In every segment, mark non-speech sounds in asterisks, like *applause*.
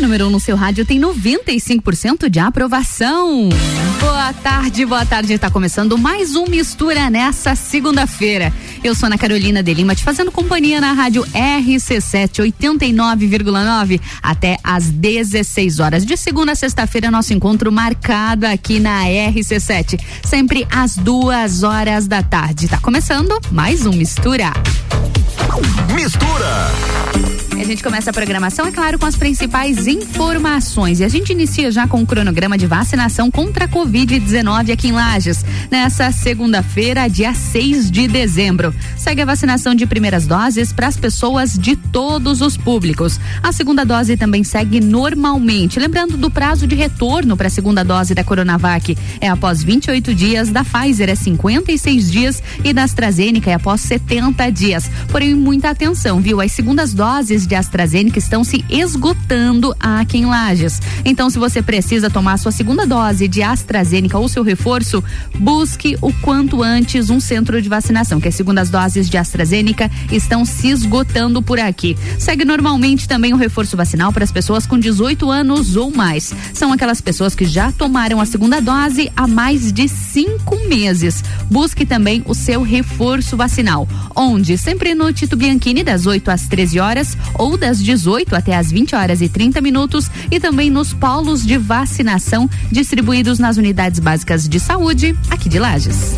Número 1 um no seu rádio tem 95% de aprovação. Boa tarde, boa tarde. Está começando mais um Mistura nessa segunda-feira. Eu sou Ana Carolina de Lima, te fazendo companhia na rádio RC7 89,9 até às 16 horas. De segunda a sexta-feira, nosso encontro marcado aqui na RC7. Sempre às duas horas da tarde. Está começando mais um Mistura. Mistura. A gente começa a programação, é claro, com as principais informações. E a gente inicia já com o cronograma de vacinação contra a Covid-19 aqui em Lages. Nessa segunda-feira, dia 6 de dezembro. Segue a vacinação de primeiras doses para as pessoas de todos os públicos. A segunda dose também segue normalmente. Lembrando do prazo de retorno para a segunda dose da Coronavac. É após 28 dias, da Pfizer é 56 dias e da AstraZeneca é após 70 dias. Porém, muita atenção, viu? As segundas doses de AstraZeneca estão se esgotando aqui em Lages. Então, se você precisa tomar sua segunda dose de AstraZeneca ou seu reforço, busque o quanto antes um centro de vacinação, que as segundas doses de AstraZeneca estão se esgotando por aqui. Segue normalmente também o reforço vacinal para as pessoas com 18 anos ou mais. São aquelas pessoas que já tomaram a segunda dose há mais de cinco meses. Busque também o seu reforço vacinal, onde sempre no Tito Bianchini das 8 às 13 horas ou das 18 até as 20 horas e 30 minutos e também nos polos de vacinação distribuídos nas unidades básicas de saúde aqui de Lages.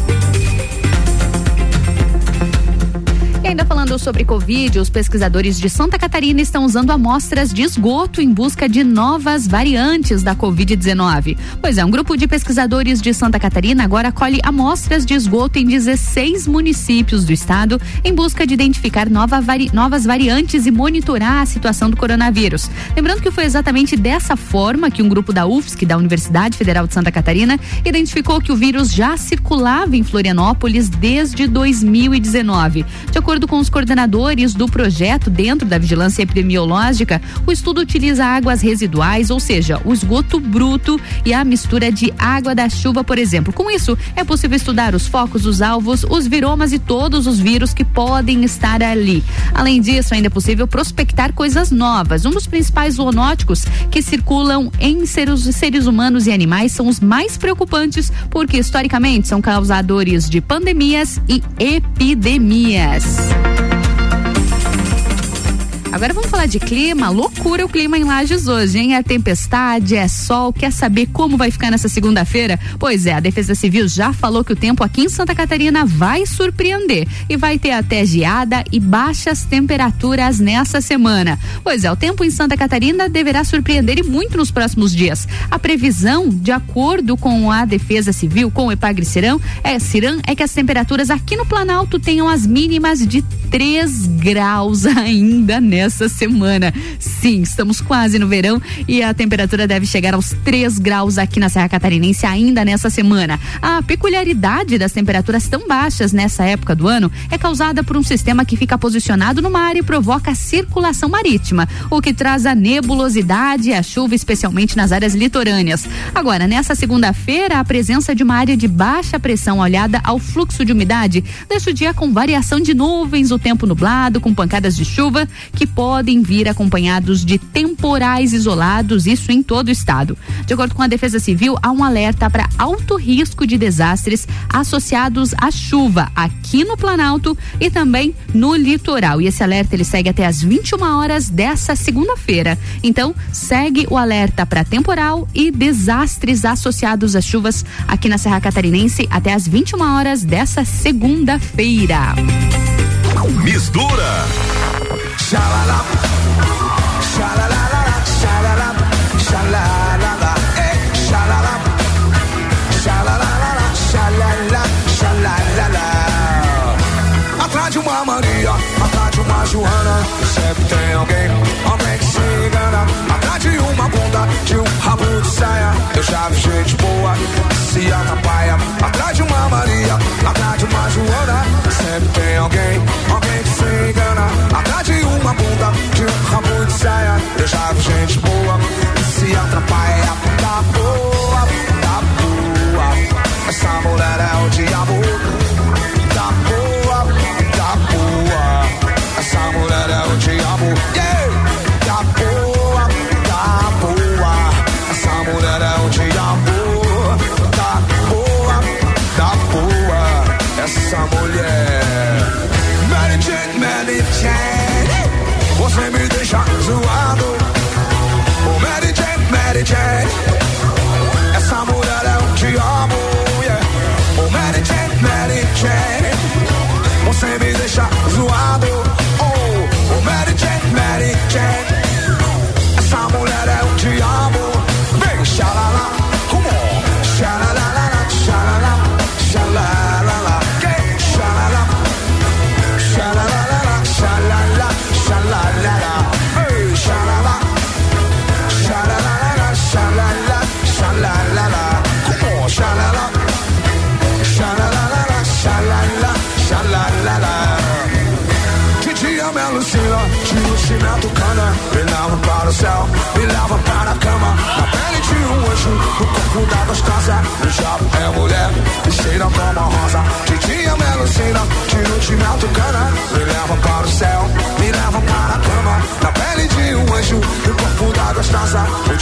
Ainda falando sobre Covid, os pesquisadores de Santa Catarina estão usando amostras de esgoto em busca de novas variantes da Covid-19. Pois é, um grupo de pesquisadores de Santa Catarina agora colhe amostras de esgoto em 16 municípios do estado em busca de identificar nova vari, novas variantes e monitorar a situação do coronavírus. Lembrando que foi exatamente dessa forma que um grupo da UFSC, da Universidade Federal de Santa Catarina, identificou que o vírus já circulava em Florianópolis desde 2019. De acordo com os coordenadores do projeto dentro da vigilância epidemiológica, o estudo utiliza águas residuais, ou seja, o esgoto bruto e a mistura de água da chuva, por exemplo. Com isso, é possível estudar os focos, os alvos, os viromas e todos os vírus que podem estar ali. Além disso, ainda é possível prospectar coisas novas. Um dos principais zoonóticos que circulam em seres, seres humanos e animais são os mais preocupantes, porque historicamente são causadores de pandemias e epidemias. Peace. Agora vamos falar de clima. Loucura o clima em Lages hoje, hein? É tempestade, é sol. Quer saber como vai ficar nessa segunda-feira? Pois é, a Defesa Civil já falou que o tempo aqui em Santa Catarina vai surpreender e vai ter até geada e baixas temperaturas nessa semana. Pois é, o tempo em Santa Catarina deverá surpreender e muito nos próximos dias. A previsão, de acordo com a Defesa Civil, com o Epagre Cirão, é, Cirão, é que as temperaturas aqui no Planalto tenham as mínimas de 3 graus *laughs* ainda nessa essa semana. Sim, estamos quase no verão e a temperatura deve chegar aos 3 graus aqui na Serra Catarinense ainda nessa semana. A peculiaridade das temperaturas tão baixas nessa época do ano é causada por um sistema que fica posicionado no mar e provoca circulação marítima, o que traz a nebulosidade e a chuva, especialmente nas áreas litorâneas. Agora, nessa segunda-feira, a presença de uma área de baixa pressão olhada ao fluxo de umidade deixa o dia com variação de nuvens, o tempo nublado, com pancadas de chuva que podem vir acompanhados de temporais isolados, isso em todo o estado. De acordo com a Defesa Civil, há um alerta para alto risco de desastres associados à chuva aqui no Planalto e também no litoral. E esse alerta ele segue até as 21 horas dessa segunda-feira. Então, segue o alerta para temporal e desastres associados às chuvas aqui na Serra Catarinense até as 21 horas dessa segunda-feira. Mistura. Xalala, xalala, xalala, xalala, xalala, xalala, xalala, xalala. Atrás de uma Maria, atrás de uma Joana, sempre tem alguém, alguém que se engana. Atrás de uma bunda, de um rabo de saia, eu já vi gente boa se atrapalha. Atrás de uma Maria, atrás de uma Joana, sempre tem alguém, alguém vi gente boa se atrapalha. Tá boa, tá boa, essa mulher é o diabo. Me alucina, de me autocana. Me leva para o céu, me leva para a cama, na pele de um anjo, no corpo da gostosa. O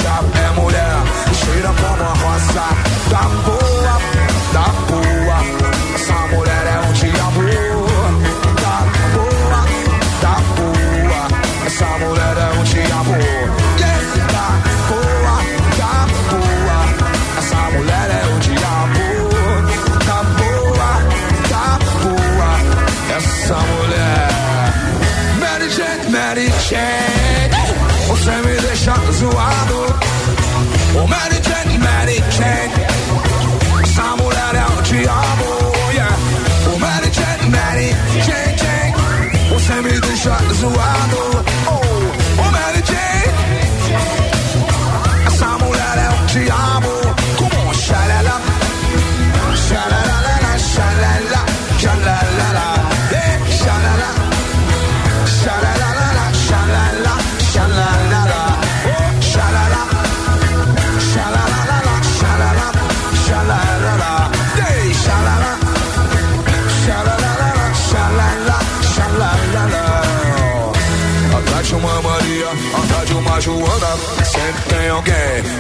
tem alguém,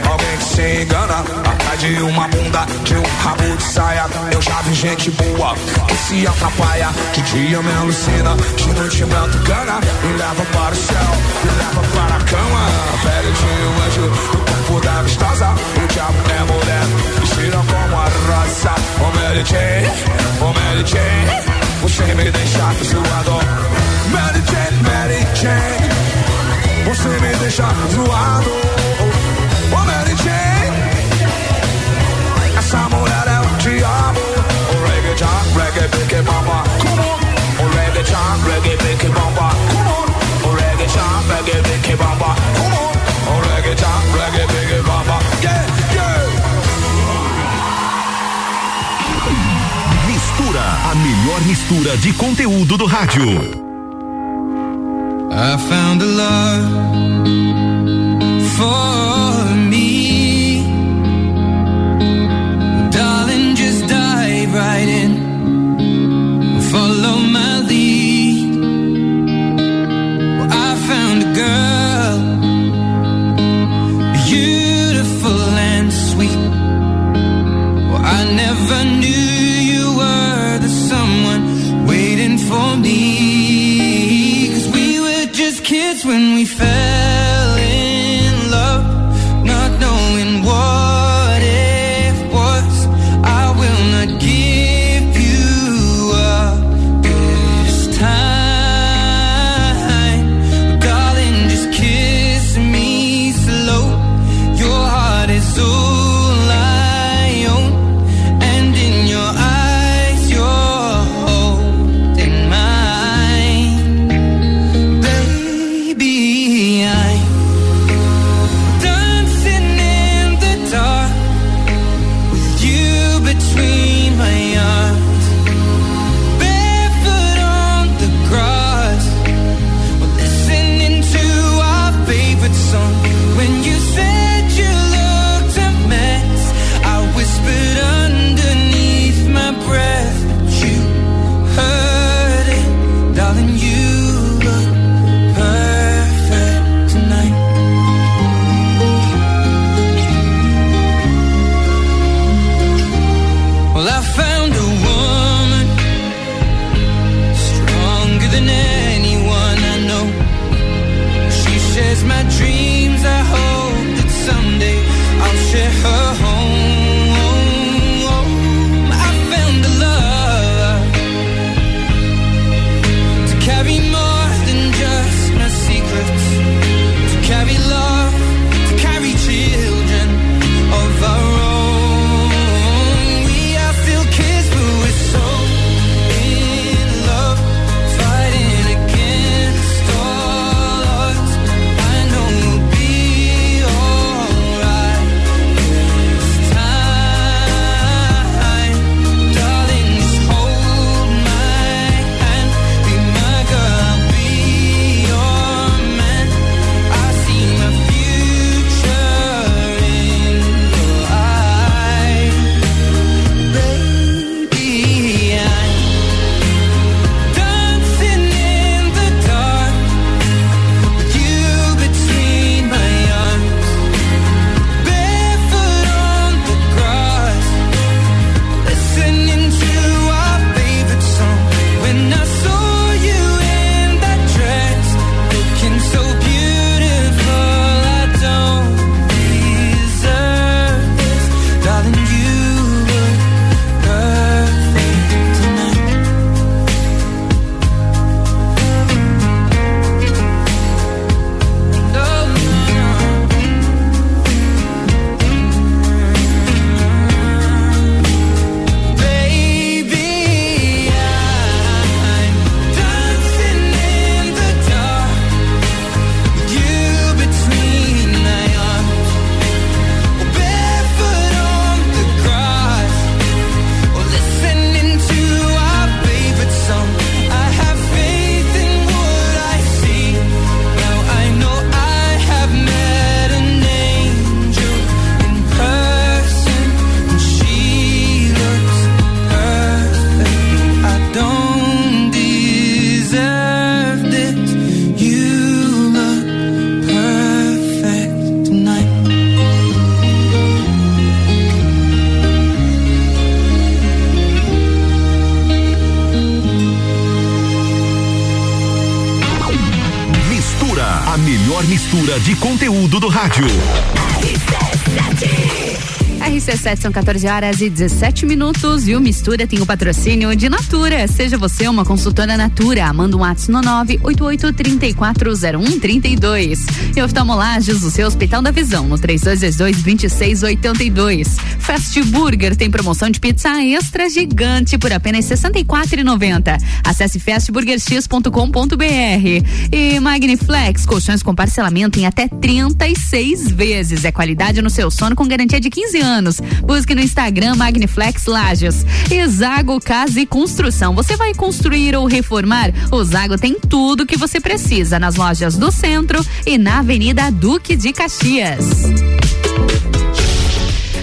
alguém que se engana. Atrás de uma bunda, de um rabo de saia. Eu já vi gente boa que se atrapalha. De dia me alucina, de noite me atucana. Me leva para o céu, me leva para a cama. A pele de um anjo, o corpo da gostosa. O diabo é mulher, vestida como a rosa. Oh Mary Jane, oh Mary Jane. Você me deixa zoado. Mary Jane, Mary Jane. Você me deixa zoado. Oh Mary Jane Essa mulher é o diabo Oh reggae jam, reggae pique bamba Come on. Oh reggae jam, reggae pique bamba Come on. Oh reggae jam, reggae pique bamba Come on. Oh reggae jam, reggae pique bamba Yeah, yeah. Mistura, a melhor mistura de conteúdo do rádio. I found a love for me. Conteúdo do rádio. RC7 são 14 horas e 17 minutos e o Mistura tem o patrocínio de Natura. Seja você uma consultora Natura, manda um WhatsApp no 988340132. E oftalmolages, o seu Hospital da Visão, no 3222-2682. Fast Burger tem promoção de pizza extra gigante por apenas R$ 64,90. Acesse fastburgerx.com.br. E Magniflex, colchões com parcelamento em até 36 vezes. É qualidade no seu sono com garantia de 15 anos. Busque no Instagram Magniflex Lages. E Zago Casa e Construção. Você vai construir ou reformar? O Zago tem tudo que você precisa nas lojas do centro e na Avenida Duque de Caxias.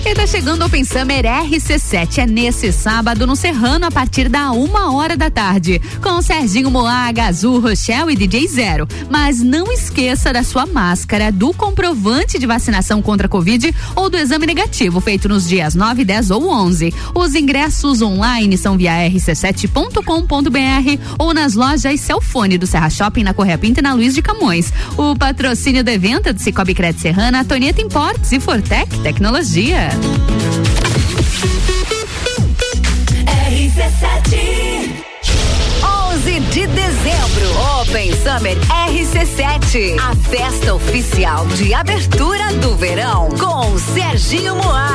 E tá chegando o Open Summer RC7. É nesse sábado no Serrano a partir da uma hora da tarde. Com Serginho Moaga, Azul, Rochelle e DJ Zero. Mas não esqueça da sua máscara, do comprovante de vacinação contra a Covid ou do exame negativo feito nos dias 9, 10 ou 11. Os ingressos online são via rc7.com.br ou nas lojas Celfone do Serra Shopping na Correia Pinta e na Luiz de Camões. O patrocínio do evento é do Cicobi Crédito Serrana, Tonieta Importes e Fortec Tecnologia. RC7 11 de dezembro, Open Summer RC7, a festa oficial de abertura do verão com Serginho Moá.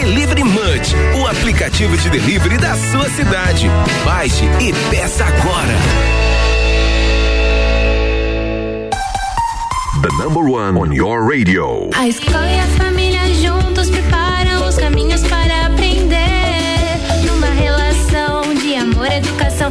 Delivery Munch, o aplicativo de delivery da sua cidade. Baixe e peça agora. The number one on your radio. A escola e a família juntos preparam os caminhos para aprender. Numa relação de amor e educação.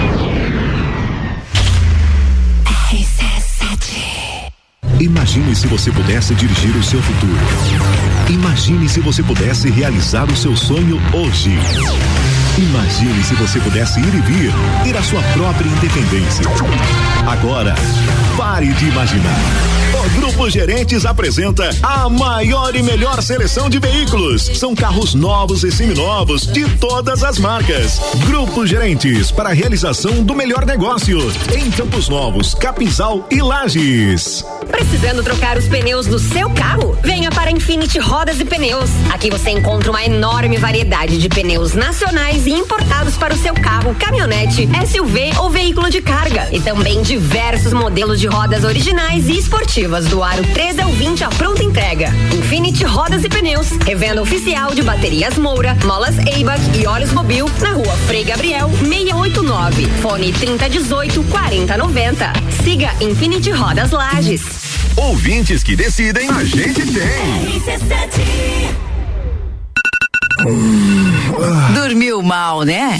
Imagine se você pudesse dirigir o seu futuro. Imagine se você pudesse realizar o seu sonho hoje. Imagine se você pudesse ir e vir, ter a sua própria independência. Agora, pare de imaginar. O Grupo Gerentes apresenta a maior e melhor seleção de veículos. São carros novos e seminovos de todas as marcas. Grupo Gerentes para a realização do melhor negócio em Campos Novos, Capinzal e Lages. Precisando trocar os pneus do seu carro? Venha para Infinity Rodas e Pneus. Aqui você encontra uma enorme variedade de pneus nacionais nacionais e importados para o seu carro, caminhonete, SUV ou veículo de carga. E também diversos modelos de rodas originais e esportivas do aro 13 ao 20 à pronta entrega. Infinity Rodas e Pneus, revenda oficial de baterias Moura, molas Eibach e óleos Mobil na rua Frei Gabriel 689. Fone 3018 4090. Siga Infinity Rodas Lages. Ouvintes que decidem, a gente tem. Dormiu mal, né?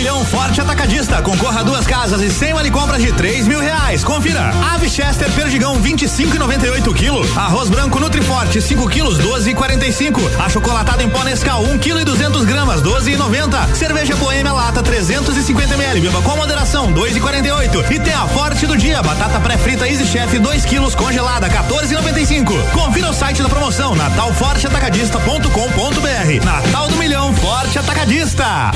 Milhão Forte Atacadista. Concorra a duas casas e 100 vale compras de 3 mil reais. Confira. Ave Chester Perdigão 25 e 98 quilo. Arroz branco Nutriforte 5 quilos 12 e 45. Achocolatado em pó Nescau 1 quilo e 200 gramas 12 e 90. Cerveja Boêmia Lata 350 ml. Beba com moderação 2 e 48. E tem a Forte do dia. Batata pré-frita Easy Chef 2 quilos congelada 14 e 95. Confira o site da promoção natalforteatacadista.com.br. Natal do Milhão Forte Atacadista.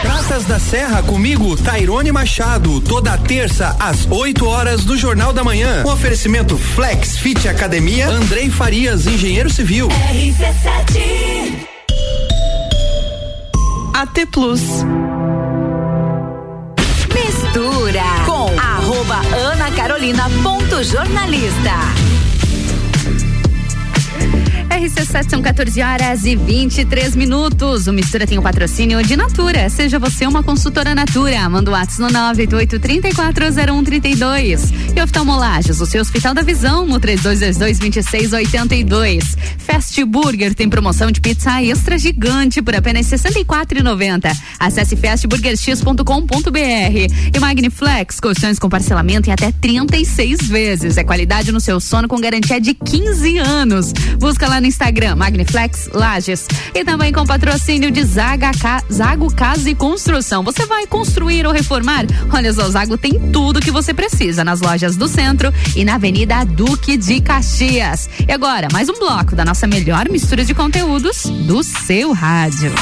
Praças da Serra comigo, Tairone Machado, toda terça às 8 horas do Jornal da Manhã. Um oferecimento Flex Fit Academia, Andrei Farias, engenheiro civil. RC7 AT Plus. Mistura com arroba Ana Carolina ponto jornalista. RC7 são 14 horas e 23 minutos. O Mistura tem o patrocínio de Natura. Seja você uma consultora Natura. Manda o WhatsApp no 988-340132. E oftalmolages, o seu Hospital da Visão, no 3222-2682. Fast Burger tem promoção de pizza extra gigante por apenas R$ 64,90. Acesse fastburgerx.com.br. E Magniflex, colchões com parcelamento em até 36 vezes. É qualidade no seu sono com garantia de 15 anos. Busca lá no Instagram, Magniflex Lages. E também com patrocínio de Zaga Ca... Zago Casa e Construção. Você vai construir ou reformar? Olha só, Zago tem tudo que você precisa nas lojas do centro e na Avenida Duque de Caxias. E agora, mais um bloco da nossa melhor mistura de conteúdos do seu rádio.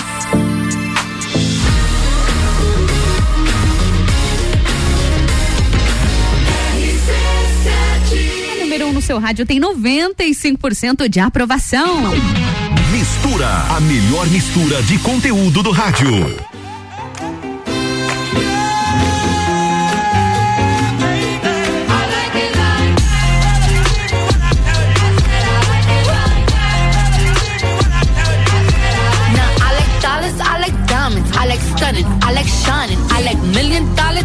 Seu rádio tem 95% de aprovação. Mistura, a melhor mistura de conteúdo do rádio. Now I like dollars, I like diamonds, I like stunning, I like shining, I like million dollar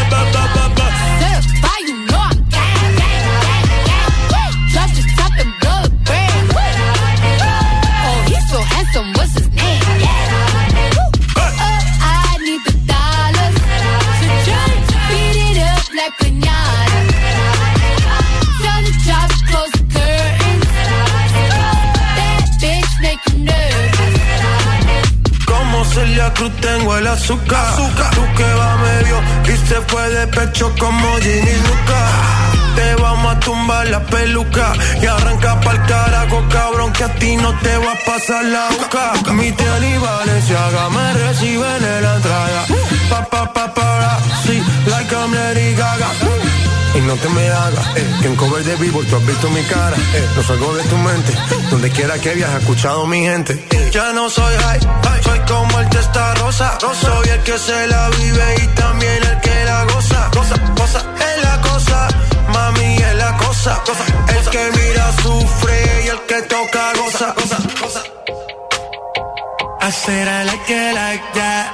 azúcar. Tú que va medio y se fue de pecho como Ginny Luca. Te vamos a tumbar la peluca y arranca pa'l carajo, cabrón, que a ti no te va a pasar la boca. Mi tele y Valenciaga me reciben en la entrada. Pa, pa, pa, para, sí, like I'm Gaga. Y no te me hagas, eh, que en cover de vivo tú has visto mi cara, eh, no salgo de tu mente, donde quiera que viajes, escuchado mi gente. Ya no soy high, soy como el testa rosa, soy el que se la vive y también el que la goza, goza, goza, es la cosa, mami es la cosa, cosa, el que mira sufre y el que toca goza, goza, goza. I said I like it like that.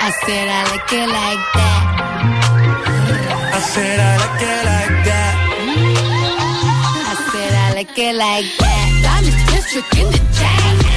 I said I like it like that. I said I like it like that. I said I like it like that. Diamond District in the jam.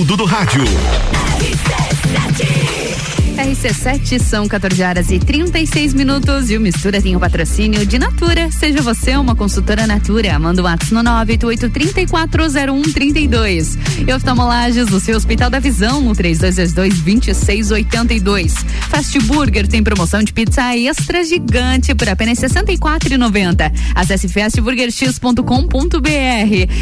Dudu do rádio. sete, são 14 horas e 36 minutos e o Mistura tem o patrocínio de Natura. Seja você uma consultora Natura, manda o um ato no 988-340132. E oftalmolagens do seu Hospital da Visão no 3222-2682. Fast Burger tem promoção de pizza extra gigante por apenas R$ 64,90. Acesse fastburgerx.com.br.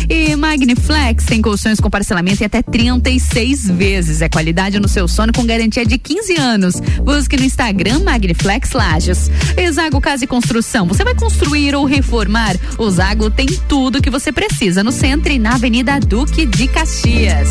E Magniflex tem colchões com parcelamento em até 36 vezes. É qualidade no seu sono com garantia de 15 anos. Por Busque no Instagram Magniflex Lages. Exago Casa e Construção. Você vai construir ou reformar? O Zago tem tudo que você precisa no centro e na Avenida Duque de Caxias.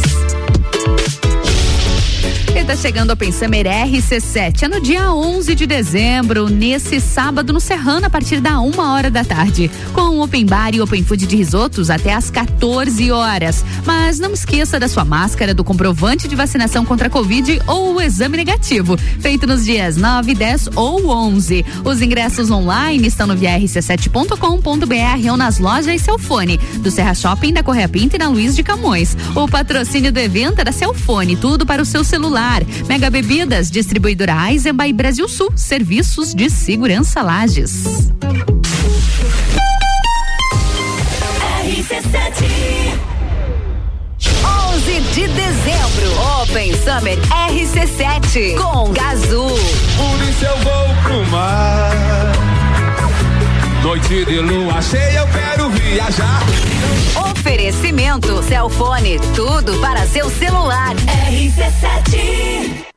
Ele está chegando ao Pensamer RC7. É no dia 11 de dezembro, nesse sábado, no Serrano, a partir da uma hora da tarde. Com open bar e open food de risotos até às 14 horas. Mas não esqueça da sua máscara, do comprovante de vacinação contra a Covid ou o exame negativo, feito nos dias 9, 10 ou 11. Os ingressos online estão no vrc7.com.br ou nas lojas Celfone, do Serra Shopping, da Correia Pinta e na Luiz de Camões. O patrocínio do evento é era Celfone, tudo para o seu celular Mega Bebidas, distribuidora Eisenbahn e Brasil Sul, serviços de segurança Lages. RC7 11 de dezembro, Open Summer RC7 com Gazul. Por isso eu vou pro mar. Noite de lua cheia, eu quero viajar. Oferecimento Celfone, tudo para seu celular. RC7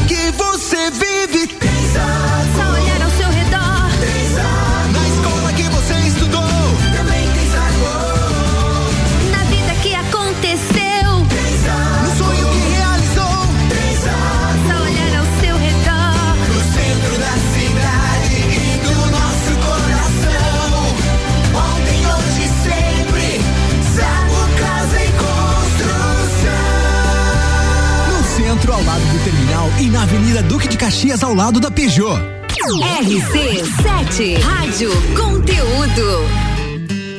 que você Avenida Duque de Caxias, ao lado da Peugeot. RC7 Rádio Conteúdo.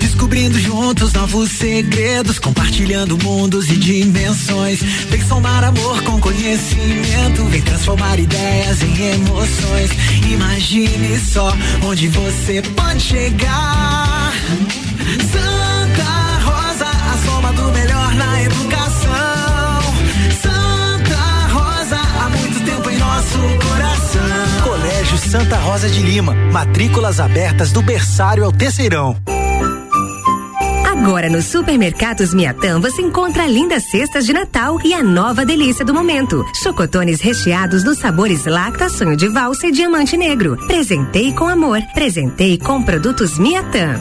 Descobrindo juntos novos segredos, compartilhando mundos e dimensões. Vem somar amor com conhecimento, vem transformar ideias em emoções. Imagine só onde você pode chegar. Santa Rosa, a soma do melhor na educação. Colégio Santa Rosa de Lima. Matrículas abertas do berçário ao terceirão. Agora nos supermercados Miatã você encontra lindas cestas de Natal e a nova delícia do momento. Chocotones recheados dos sabores Lacta, Sonho de Valsa e Diamante Negro. Presentei com amor. Presentei com produtos Miatã.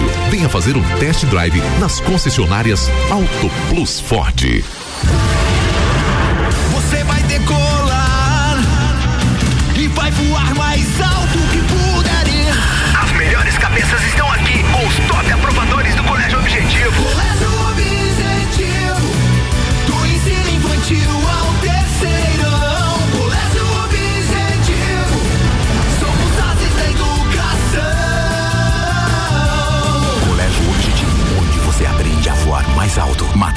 Venha fazer um test drive nas concessionárias Auto Plus Ford.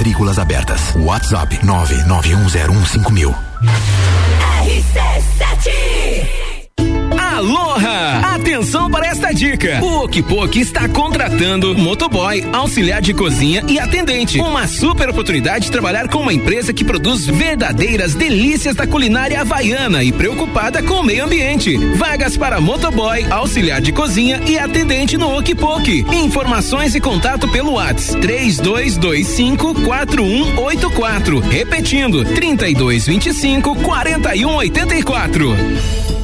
Matrículas abertas. WhatsApp 991015000. RC7 Aloha! Atenção para esta dica. O Okipok está contratando motoboy, auxiliar de cozinha e atendente. Uma super oportunidade de trabalhar com uma empresa que produz verdadeiras delícias da culinária havaiana e preocupada com o meio ambiente. Vagas para motoboy, auxiliar de cozinha e atendente no Okipok. Informações e contato pelo WhatsApp 3225 4184. Repetindo, 3225 4184.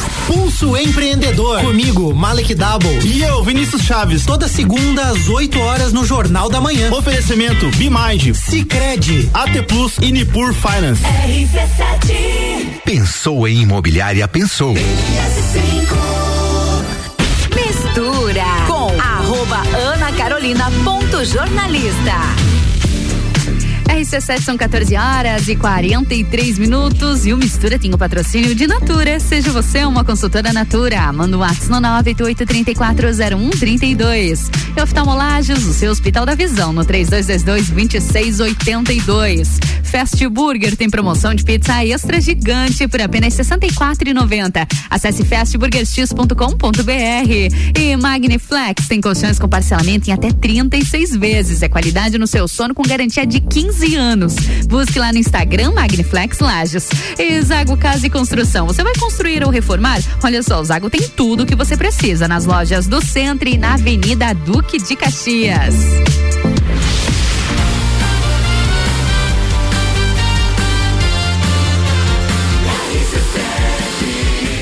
Pulso Empreendedor. Comigo, Malek Double. E eu, Vinícius Chaves. Toda segunda às 8 horas no Jornal da Manhã. Oferecimento Bimind, Cicred, AT Plus e Nipur Finance. RC7 Pensou em imobiliária, pensou. Mistura com arroba Ana Carolina ponto jornalista. RC7 são 14 horas e 43 minutos e o Mistura tem o patrocínio de Natura. Seja você uma consultora Natura. Manda um WhatsApp no 988-340132. E oftalmolagens, o seu Hospital da Visão no 3222-2682. Fast Burger tem promoção de pizza extra gigante por apenas R$ 64,90. Acesse fastburgerx.com.br. E Magniflex tem colchões com parcelamento em até 36 vezes. É qualidade no seu sono com garantia de 15 anos. Busque lá no Instagram Magniflex Lages. E Zago Casa e Construção. Você vai construir ou reformar? Olha só, o Zago tem tudo o que você precisa nas lojas do Centro e na Avenida Duque de Caxias.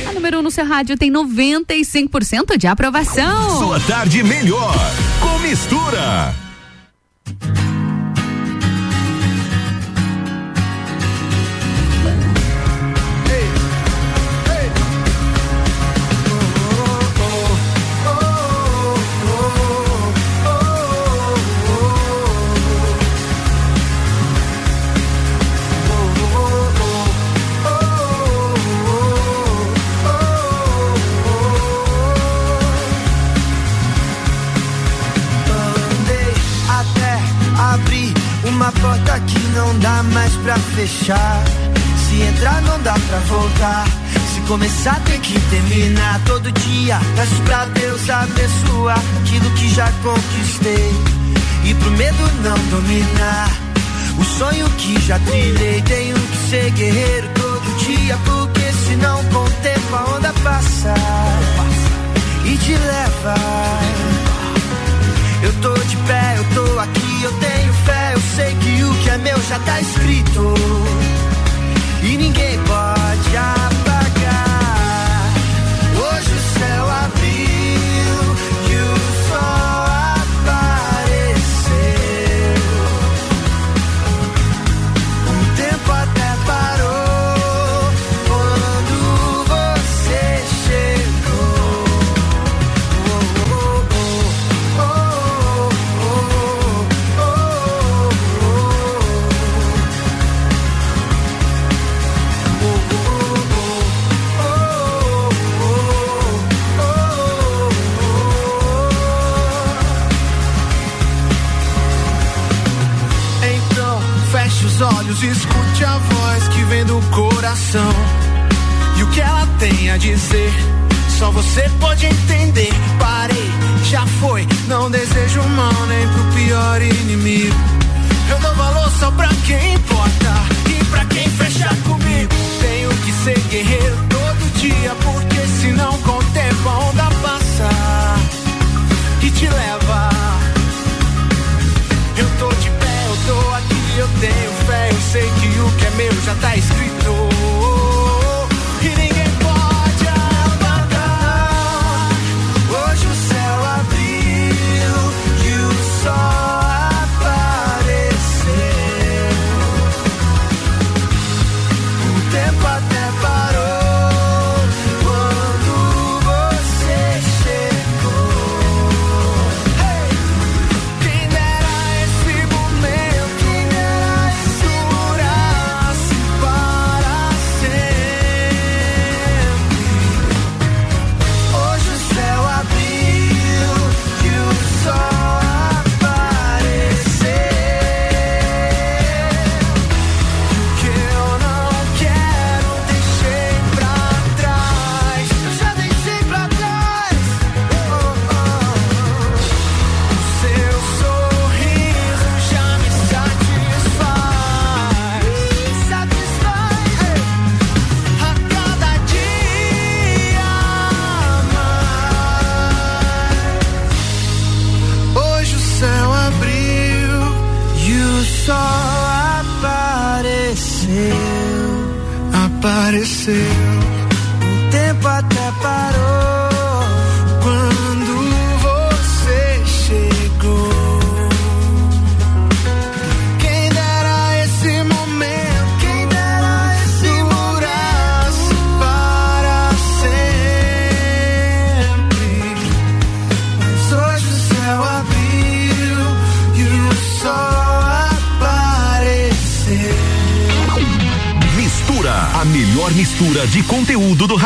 A número 1 no seu rádio tem 95% de aprovação. Sua tarde melhor com mistura. Uma porta que não dá mais pra fechar. Se entrar, não dá pra voltar. Se começar, tem que terminar. Todo dia peço pra Deus abençoar aquilo que já conquistei. E pro medo não dominar. O sonho que já trilhei, tenho que ser guerreiro todo dia. Porque senão, com o tempo, a onda passa e te leva. Eu tô de pé, eu tô aqui, eu sei que o que é meu já tá escrito. E ninguém pode apagar. E escute a voz que vem do coração. E o que ela tem a dizer, só você pode entender. Parei, já foi, não desejo mal nem pro pior inimigo. Eu dou valor só pra quem importa e pra quem fecha comigo. Tenho que ser guerreiro todo dia, porque senão com o tempo a onda passa e te leva. Eu tô de pé, eu tô aqui, eu tenho fé, eu sei que o que é meu já tá escrito. E ninguém say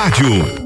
rádio.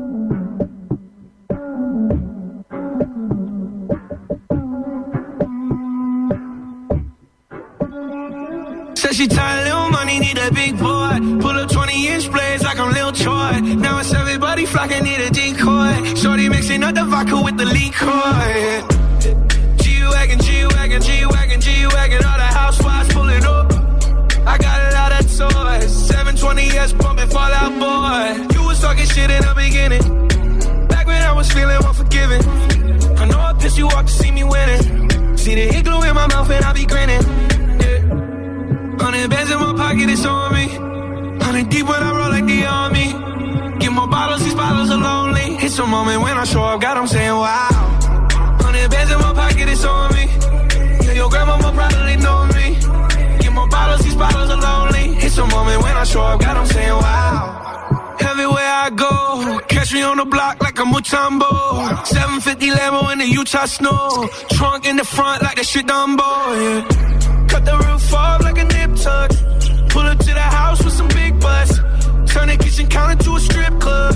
A moment when I show up, God, I'm saying wow. Hundred bands in my pocket, it's on me. Yeah, your grandma will probably know me. Get more bottles, these bottles are lonely. It's a moment when I show up, God, I'm saying wow. Everywhere I go, catch me on the block like a Mutombo. 750 Lambo in the Utah snow. Trunk in the front like that shit Dumbo. Yeah. Cut the roof off like a nip tuck. Pull up to the house with some big butts. Turn the kitchen counter to a strip club.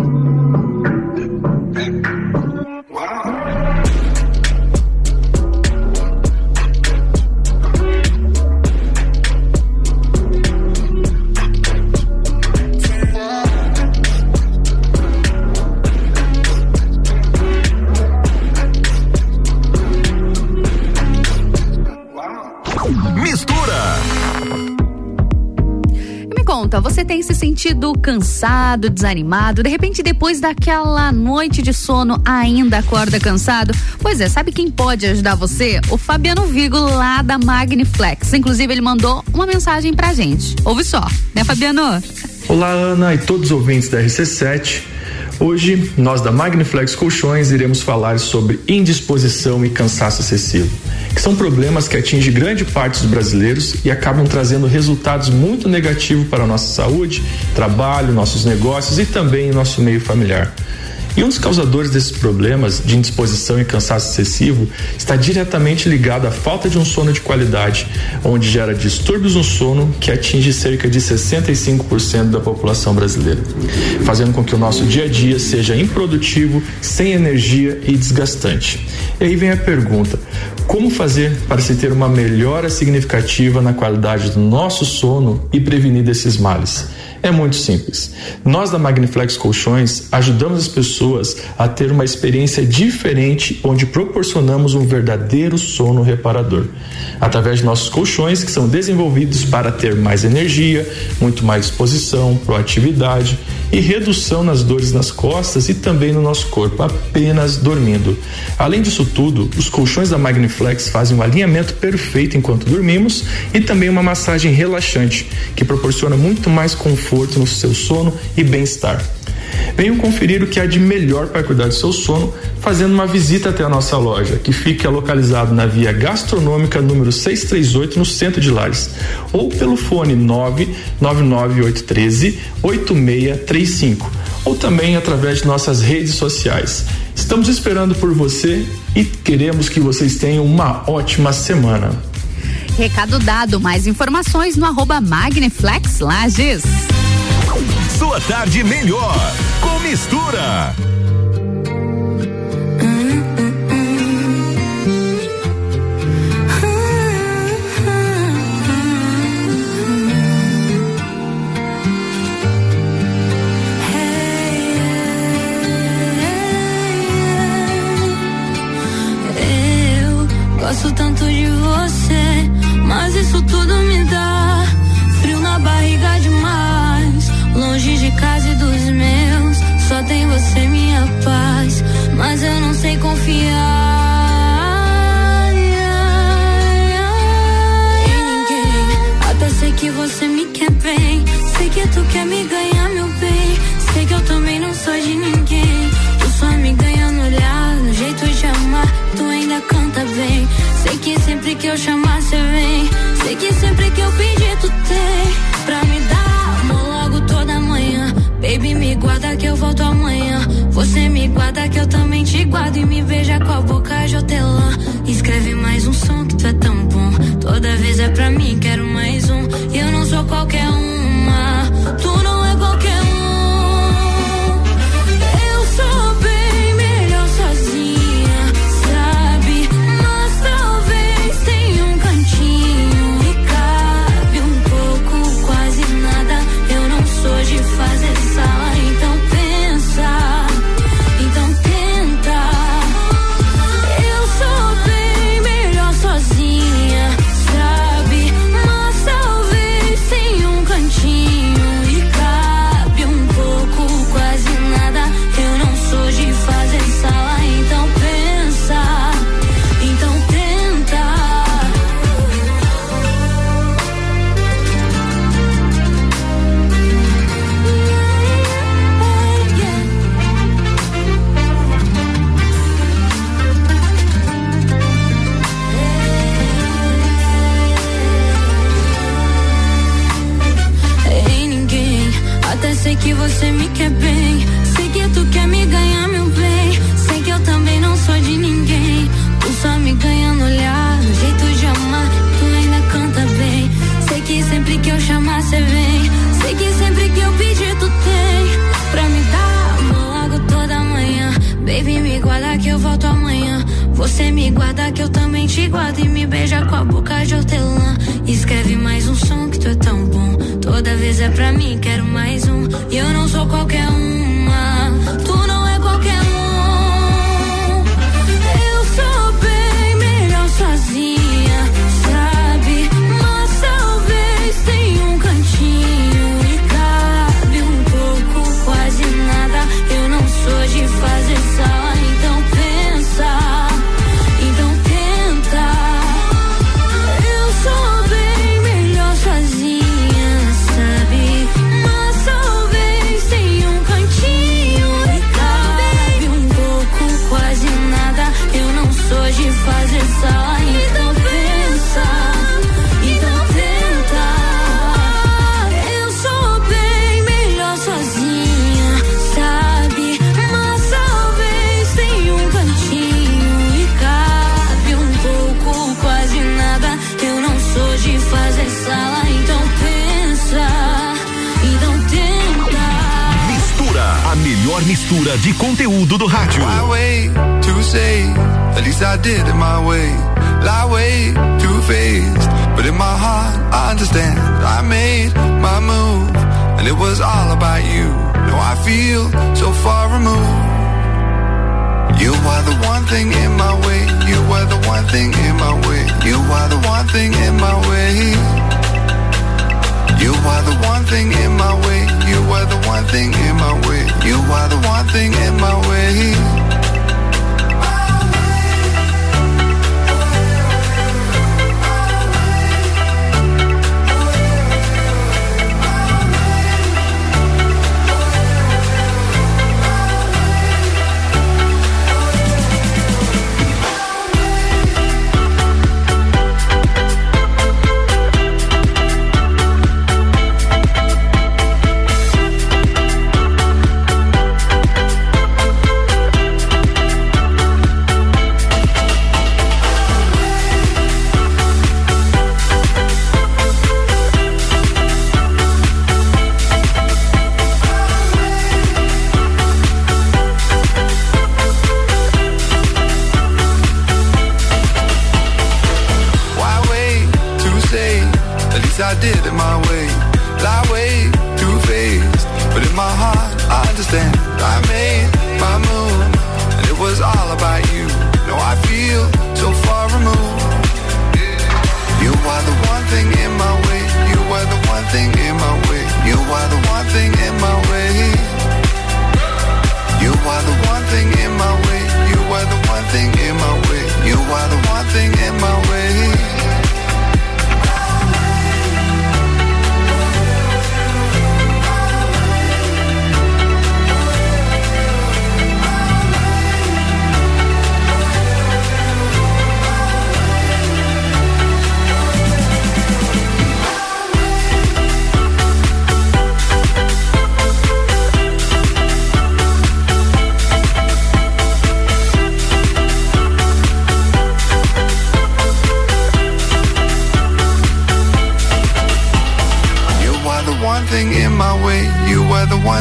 Me conta, você tem se sentido cansado, desanimado? De repente, depois daquela noite de sono, ainda acorda cansado? Pois é, sabe quem pode ajudar você? O Fabiano Vigo, lá da Magniflex. Inclusive, ele mandou uma mensagem pra gente. Ouve só, né, Fabiano? Olá, Ana e todos os ouvintes da RC7. Hoje, nós da Magniflex Colchões iremos falar sobre indisposição e cansaço excessivo, que são problemas que atingem grande parte dos brasileiros e acabam trazendo resultados muito negativos para a nossa saúde, trabalho, nossos negócios e também nosso meio familiar. E um dos causadores desses problemas de indisposição e cansaço excessivo está diretamente ligado à falta de um sono de qualidade, onde gera distúrbios no sono que atinge cerca de 65% da população brasileira, fazendo com que o nosso dia a dia seja improdutivo, sem energia e desgastante. E aí vem a pergunta: como fazer para se ter uma melhora significativa na qualidade do nosso sono e prevenir desses males? É muito simples. Nós da Magniflex Colchões ajudamos as pessoas a ter uma experiência diferente onde proporcionamos um verdadeiro sono reparador. Através de nossos colchões que são desenvolvidos para ter mais energia, muito mais disposição, proatividade e redução nas dores nas costas e também no nosso corpo, apenas dormindo. Além disso tudo, os colchões da Magniflex fazem um alinhamento perfeito enquanto dormimos e também uma massagem relaxante que proporciona muito mais conforto no seu sono e bem-estar. Venham conferir o que há de melhor para cuidar do seu sono fazendo uma visita até a nossa loja, que fica localizado na via gastronômica número 638, no centro de Lages, ou pelo fone 9998138635 8635, ou também através de nossas redes sociais. Estamos esperando por você e queremos que vocês tenham uma ótima semana. Recado dado, mais informações no arroba Magniflex Lages. Sua tarde melhor com mistura. Eu Gosto tanto de você, mas isso tudo me dá ser minha paz, mas eu não sei confiar. Em ninguém, até sei que você me quer bem. Sei que tu quer me ganhar, meu bem. Sei que eu também não sou de ninguém. Tu só me ganha no olhar, no jeito de amar. Tu ainda canta bem. Sei que sempre que eu chamar, você vem. Sei que sempre que eu pedir, tu tem. Pra mim guarda que eu volto amanhã. Você me guarda que eu também te guardo. E me veja com a boca de hotelã. Escreve mais um som que tu é tão bom. Toda vez é pra mim, quero mais um. E eu não sou qualquer um.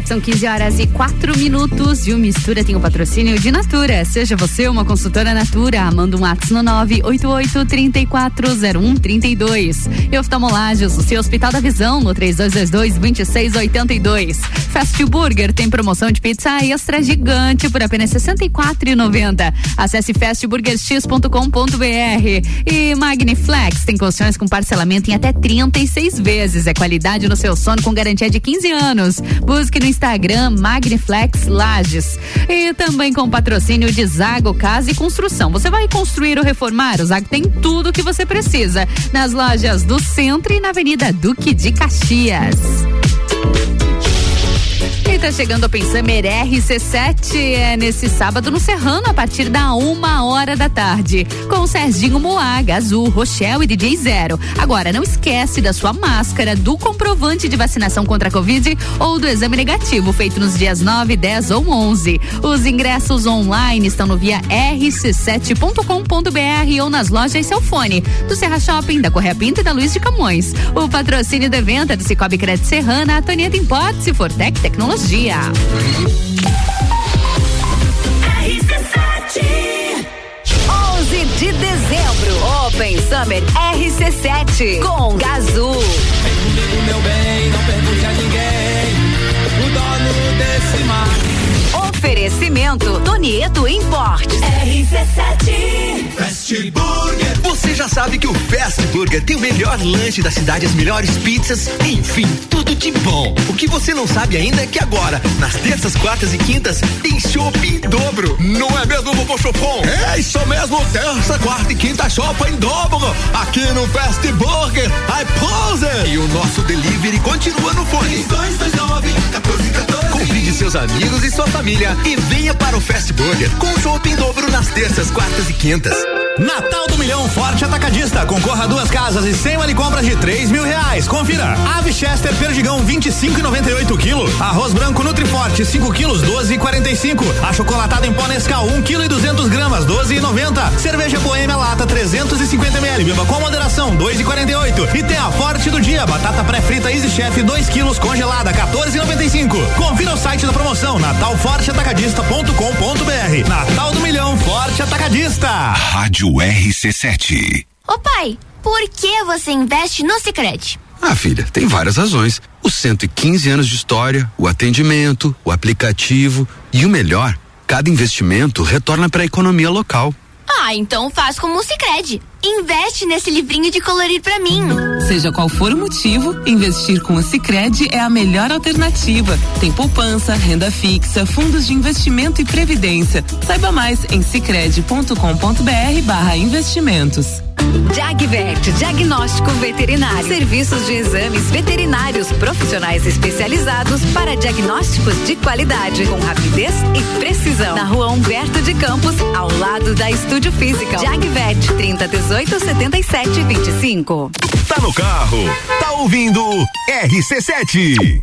RC7 são 15 horas e 4 minutos e o Mistura tem o patrocínio de Natura. Seja você uma consultora Natura, manda um WhatsApp no 988 340132. E oftalmolagens, o seu Hospital da Visão no 3222 2682. Fast Burger tem promoção de pizza extra gigante por apenas R$ 64,90. Acesse fastburgerx.com.br. E Magniflex tem colchões com parcelamento em até 36 vezes. É qualidade no seu sono com garantia de 15 anos. Busque no Instagram Magniflex Lages. E também com patrocínio de Zago Casa e Construção. Você vai construir ou reformar? O Zago tem tudo o que você precisa. Nas lojas do Centro e na Avenida Duque de Caxias. E tá chegando a Pensamer RC7 é nesse sábado no Serrano a partir da uma hora da tarde com Serginho Moaga, Azul, Rochelle e DJ Zero. Agora não esquece da sua máscara, do comprovante de vacinação contra a Covid ou do exame negativo feito nos dias 9, 10 ou 11. Os ingressos online estão no via rc7.com.br ou nas lojas Celfone, do Serra Shopping, da Correia Pinta e da Luiz de Camões. O patrocínio do evento é do Cicobi Crédito Serrana, a Tonieta Importes e Fortec Tecnologia. 11 de dezembro, Open Summer RC7 com Gazul. Vem comigo, meu bem, não pergunte a ninguém. O dono desse mar. Oferecimento Donieto Importes. RC7 Fast Burger. Você já sabe que o Fast Burger tem o melhor lanche da cidade, as melhores pizzas, enfim, tudo de bom. O que você não sabe ainda é que agora, nas terças, quartas e quintas, tem chopp em dobro. Não é mesmo, Vovô Chopon? É isso mesmo, terça, quarta e quinta chopp em dobro. Aqui no Fast Burger, I pose. E o nosso delivery continua no fone. 229 1414. Convide seus amigos e sua família e venha para o Fast Burger com chopp em dobro nas terças, quartas e quintas. Natal do Milhão Forte Atacadista. Concorra a duas casas e cem vale compras de três mil reais. Confira. Ave Chester Perdigão 25,98 kg. Arroz branco Nutriforte 5 quilos 12,45. Achocolatado em pó Nescau 1 kg e 200 gramas 12,90. Cerveja Boêmia Lata 350 ml. Beba com moderação 2,48. E tem a Forte do Dia. Batata pré-frita Easy Chef 2 quilos congelada 14,95. Confira o site da promoção natalforteatacadista.com.br. Natal do Milhão Forte Atacadista. Rádio RC7. Ô pai, por que você investe no Sicredi? Ah, filha, tem várias razões. Os 115 anos de história, o atendimento, o aplicativo e o melhor, cada investimento retorna para a economia local. Ah, então faz como o Sicredi. Investe nesse livrinho de colorir pra mim. Seja qual for o motivo, investir com o Sicredi é a melhor alternativa. Tem poupança, renda fixa, fundos de investimento e previdência. Saiba mais em sicredi.com.br/barra investimentos. Jagvet, diagnóstico veterinário. Serviços de exames veterinários profissionais especializados para diagnósticos de qualidade, com rapidez e precisão. Na rua Humberto de Campos, ao lado da Estúdio Física. Jagvet, 30 18 77 25. Tá no carro, tá ouvindo RC7.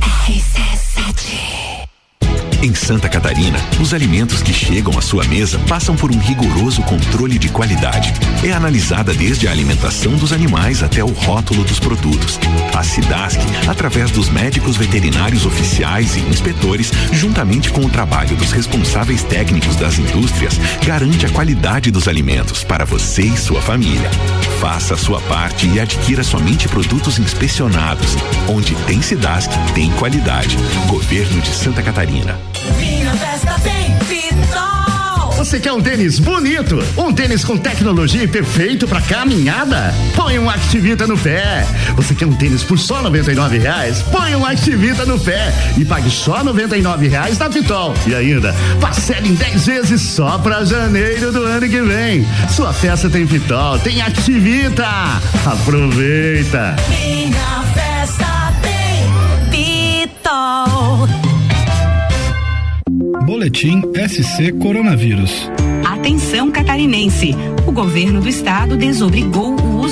RCC. Em Santa Catarina, os alimentos que chegam à sua mesa passam por um rigoroso controle de qualidade. É analisada desde a alimentação dos animais até o rótulo dos produtos. A Cidasc, através dos médicos veterinários oficiais e inspetores, juntamente com o trabalho dos responsáveis técnicos das indústrias, garante a qualidade dos alimentos para você e sua família. Faça a sua parte e adquira somente produtos inspecionados. Onde tem Cidasc, tem qualidade. Governo de Santa Catarina. Minha festa tem Pitol. Você quer um tênis bonito? Um tênis com tecnologia perfeito para caminhada? Põe um Activita no pé. Você quer um tênis por só R$ reais? Põe um Activita no pé e pague só R$ reais na Pitol. E ainda, parcele em 10 vezes só para janeiro do ano que vem. Sua festa tem Pitol, tem Activita. Aproveita. Minha festa tem Pitol. Boletim SC Coronavírus. Atenção catarinense. O governo do estado desobrigou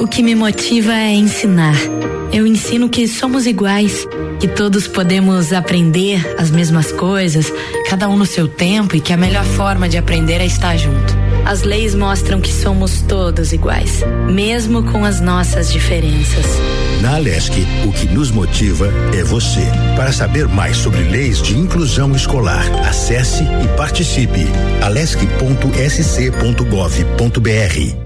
O que me motiva é ensinar. Eu ensino que somos iguais, que todos podemos aprender as mesmas coisas, cada um no seu tempo e que a melhor forma de aprender é estar junto. As leis mostram que somos todos iguais, mesmo com as nossas diferenças. Na Alesc, o que nos motiva é você. Para saber mais sobre leis de inclusão escolar, acesse e participe. alesc.sc.gov.br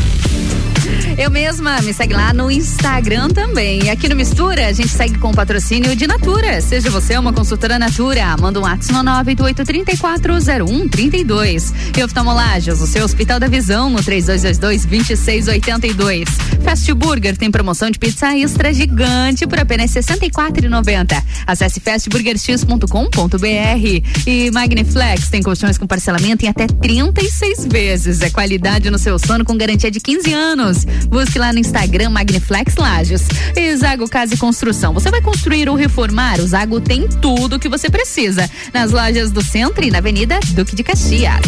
Eu mesma me segue lá no Instagram também. E aqui no Mistura, a gente segue com o patrocínio de Natura. Seja você uma consultora Natura, manda um WhatsApp no 988340132. E oftalmolagens, o seu Hospital da Visão no 3222-2682. Fast Burger tem promoção de pizza extra gigante por apenas R$ 64,90. Acesse fastburgerx.com.br. E Magniflex tem colchões com parcelamento em até 36 vezes. É qualidade no seu sono com garantia de 15 anos. Busque lá no Instagram Magniflex Lages. E Zago Casa e Construção. Você vai construir ou reformar? O Zago tem tudo o que você precisa. Nas lojas do centro e na Avenida Duque de Caxias.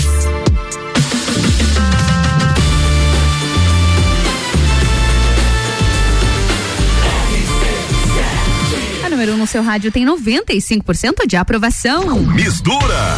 A número 1 um no seu rádio tem 95% de aprovação. Mistura.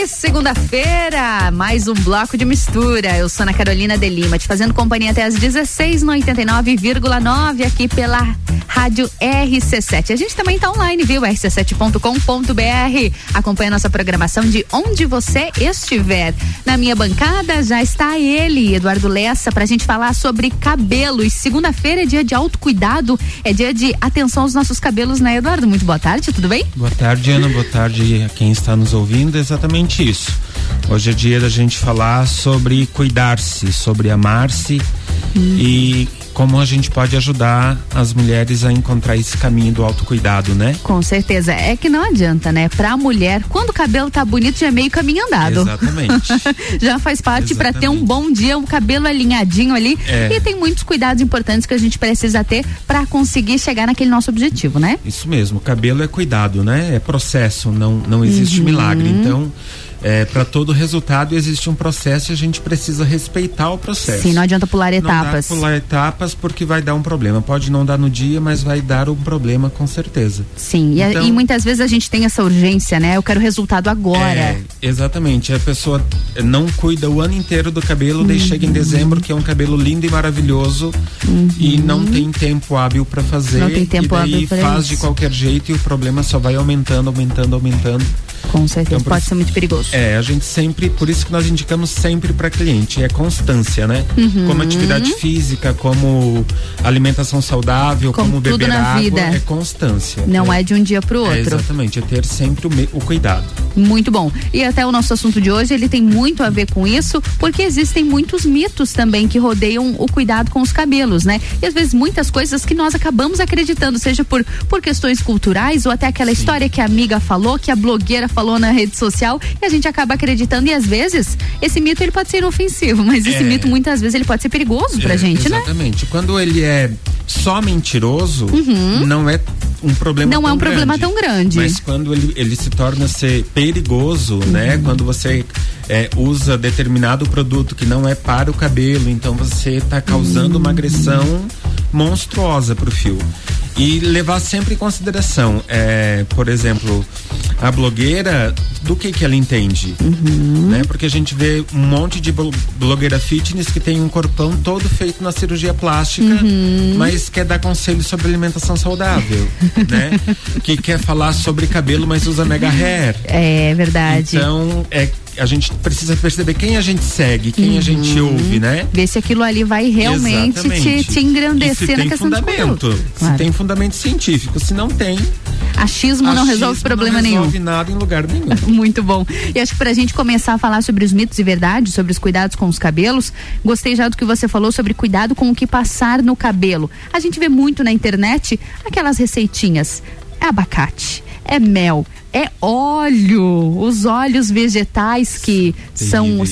E segunda-feira, mais um bloco de mistura. Eu sou Ana Carolina de Lima, te fazendo companhia até às 16 no 89,9 aqui pela Rádio RC7. A gente também está online, viu? rc7.com.br. Acompanha nossa programação de onde você estiver. Na minha bancada já está ele, Eduardo Lessa, para a gente falar sobre cabelo. E segunda-feira é dia de autocuidado, é dia de atenção aos nossos cabelos, né, Eduardo? Muito boa tarde, tudo bem? Boa tarde, Ana. Boa tarde a quem está nos ouvindo. Exatamente isso. Hoje é dia da gente falar sobre cuidar-se, sobre amar-se e como a gente pode ajudar as mulheres a encontrar esse caminho do autocuidado, né? Com certeza. É que não adianta, né? Pra mulher, quando o cabelo tá bonito, já é meio caminho andado. Exatamente. *laughs* já faz parte para ter um bom dia, o cabelo alinhadinho ali. É. E tem muitos cuidados importantes que a gente precisa ter para conseguir chegar naquele nosso objetivo, né? Isso mesmo, cabelo é cuidado, né? É processo, não, não existe Uhum. milagre. Então, é, para todo resultado existe um processo e a gente precisa respeitar o processo. Sim, não adianta pular Não dá etapas. pular etapas porque vai dar um problema. Pode não dar no dia, mas vai dar um problema com certeza. Sim, e, Então- e muitas vezes a gente tem essa urgência, né? Eu quero resultado agora. É, exatamente. A pessoa não cuida o ano inteiro do cabelo, daí chega em dezembro, que é um cabelo lindo e maravilhoso, e não tem tempo hábil para fazer. Não tem tempo e daí hábil pra faz isso. de qualquer jeito e o problema só vai aumentando, aumentando, aumentando. Com certeza, Então, pode ser muito perigoso. É, a gente sempre, por isso que nós indicamos sempre para cliente, é constância, né? Uhum. Como atividade física, como alimentação saudável, Como como, beber na água, vida. é constância. Não é de um dia pro É, outro. exatamente, é ter sempre o, me- o cuidado. Muito bom. E até o nosso assunto de hoje, ele tem muito a ver com isso, porque existem muitos mitos também que rodeiam o cuidado com os cabelos, né? E às vezes muitas coisas que nós acabamos acreditando, seja por, por questões culturais ou até aquela história que a amiga falou, que a blogueira falou na rede social, e a gente acaba acreditando. E às vezes, esse mito ele pode ser inofensivo, mas esse É. mito muitas vezes ele pode ser perigoso pra É, gente, né? Exatamente. Quando ele é só mentiroso, Uhum. não é um problema Não tão é um problema grande. tão grande. Mas quando ele, ele se torna ser perigoso, Uhum. né? Quando você é, usa determinado produto que não é para o cabelo, então você está causando Uhum. uma agressão monstruosa pro fio. E levar sempre em consideração, é, por exemplo, a blogueira, do que que ela entende, Uhum. né? Porque a gente vê um monte de blo- blogueira fitness que tem um corpão todo feito na cirurgia plástica, Uhum. mas quer dar conselho sobre alimentação saudável, *laughs* né? Que quer falar sobre cabelo, mas usa mega hair. É verdade. Então, é, a gente precisa perceber quem a gente segue, quem a gente ouve, né? Ver se aquilo ali vai realmente te, Exatamente. te engrandecer E se na tem questão de fundamento, se Claro. tem fundamento científico, se não tem, Achismo não achismo resolve problema não nenhum. resolve nada em lugar nenhum. *laughs* Muito bom. E acho que pra gente começar a falar sobre os mitos e verdades, sobre os cuidados com os cabelos, gostei já do que você falou sobre cuidado com o que passar no cabelo. A gente vê muito na internet aquelas receitinhas. É abacate, é mel, é óleo, os óleos vegetais que são,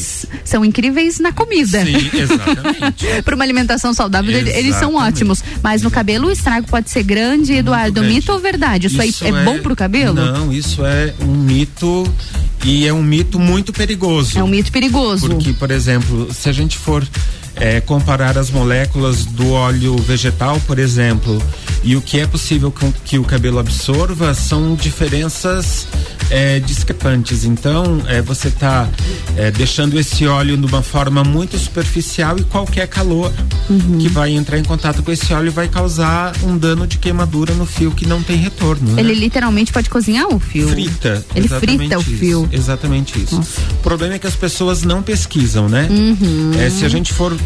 são incríveis na comida. Sim, exatamente. *laughs* Para uma alimentação saudável, ele- eles são Exatamente. ótimos. Mas no cabelo o estrago pode ser grande, Eduardo. grande. Mito ou verdade? Isso, aí é, bom pro cabelo? Não, isso é um mito e é um mito muito perigoso. É um mito perigoso. Porque, por exemplo, se a gente for eh, comparar as moléculas do óleo vegetal, por exemplo, e o que é possível que o cabelo absorva, são diferenças eh, discrepantes. Então, eh, você está deixando esse óleo de uma forma muito superficial e qualquer calor Uhum. que vai entrar em contato com esse óleo vai causar um dano de queimadura no fio que não tem retorno. né? Ele literalmente pode cozinhar o fio. Frita. Ele frita o isso, fio. Exatamente isso. O problema é que as pessoas não pesquisam, né? Uhum. É, se a gente for.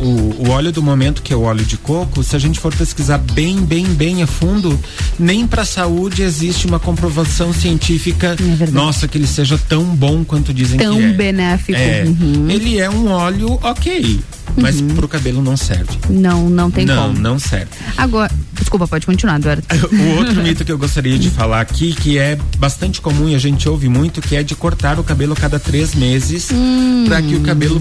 O, o- óleo do momento, que é o óleo de coco, se a gente for pesquisar bem, bem, bem a fundo, nem para a saúde existe uma comprovação científica, nossa, que ele seja tão bom quanto dizem É Tão que é. benéfico. É, Uhum. Ele é um óleo ok, mas pro cabelo não serve. Não, não tem não, como. não serve. Agora, desculpa, pode continuar, Eduardo. *laughs* O outro *laughs* mito que eu gostaria de falar aqui, que é bastante comum e a gente ouve muito, que é de cortar o cabelo cada três meses Hum. para que o cabelo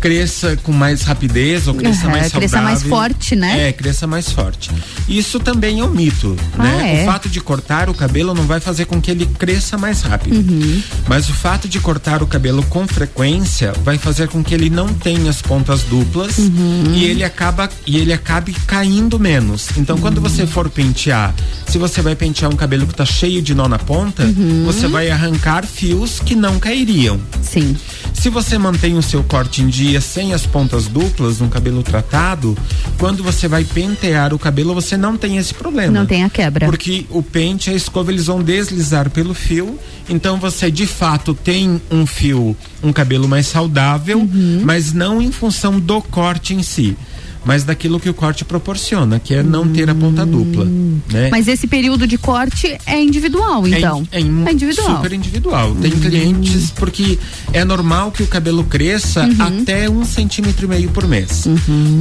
cresça com mais rapidez ou cresça Aham, mais saudável. cresça mais forte, né? É, cresça mais forte. Isso também é um mito, Ah, né? é? O fato de cortar o cabelo não vai fazer com que ele cresça mais rápido. Uhum. Mas o fato de cortar o cabelo com frequência vai fazer com que ele não tenha as pontas duplas Uhum. e ele acaba e ele acabe caindo menos. Então quando você for pentear, se você vai pentear um cabelo que tá cheio de nó na ponta, Uhum. você vai arrancar fios que não cairiam. Sim. Se você mantém o seu corte em dia sem as pontas duplas, um cabelo tratado, quando você vai pentear o cabelo, você não tem esse problema. Não tem a quebra. Porque o pente e a escova eles vão deslizar pelo fio, então você de fato tem um fio, um cabelo mais saudável, Uhum. mas não em função do corte em si, mas daquilo que o corte proporciona, que é não ter a ponta dupla, né? Mas esse período de corte é individual, então. É, in- É individual. Super individual. Tem clientes porque é normal que o cabelo cresça Uhum. até um centímetro e meio por mês.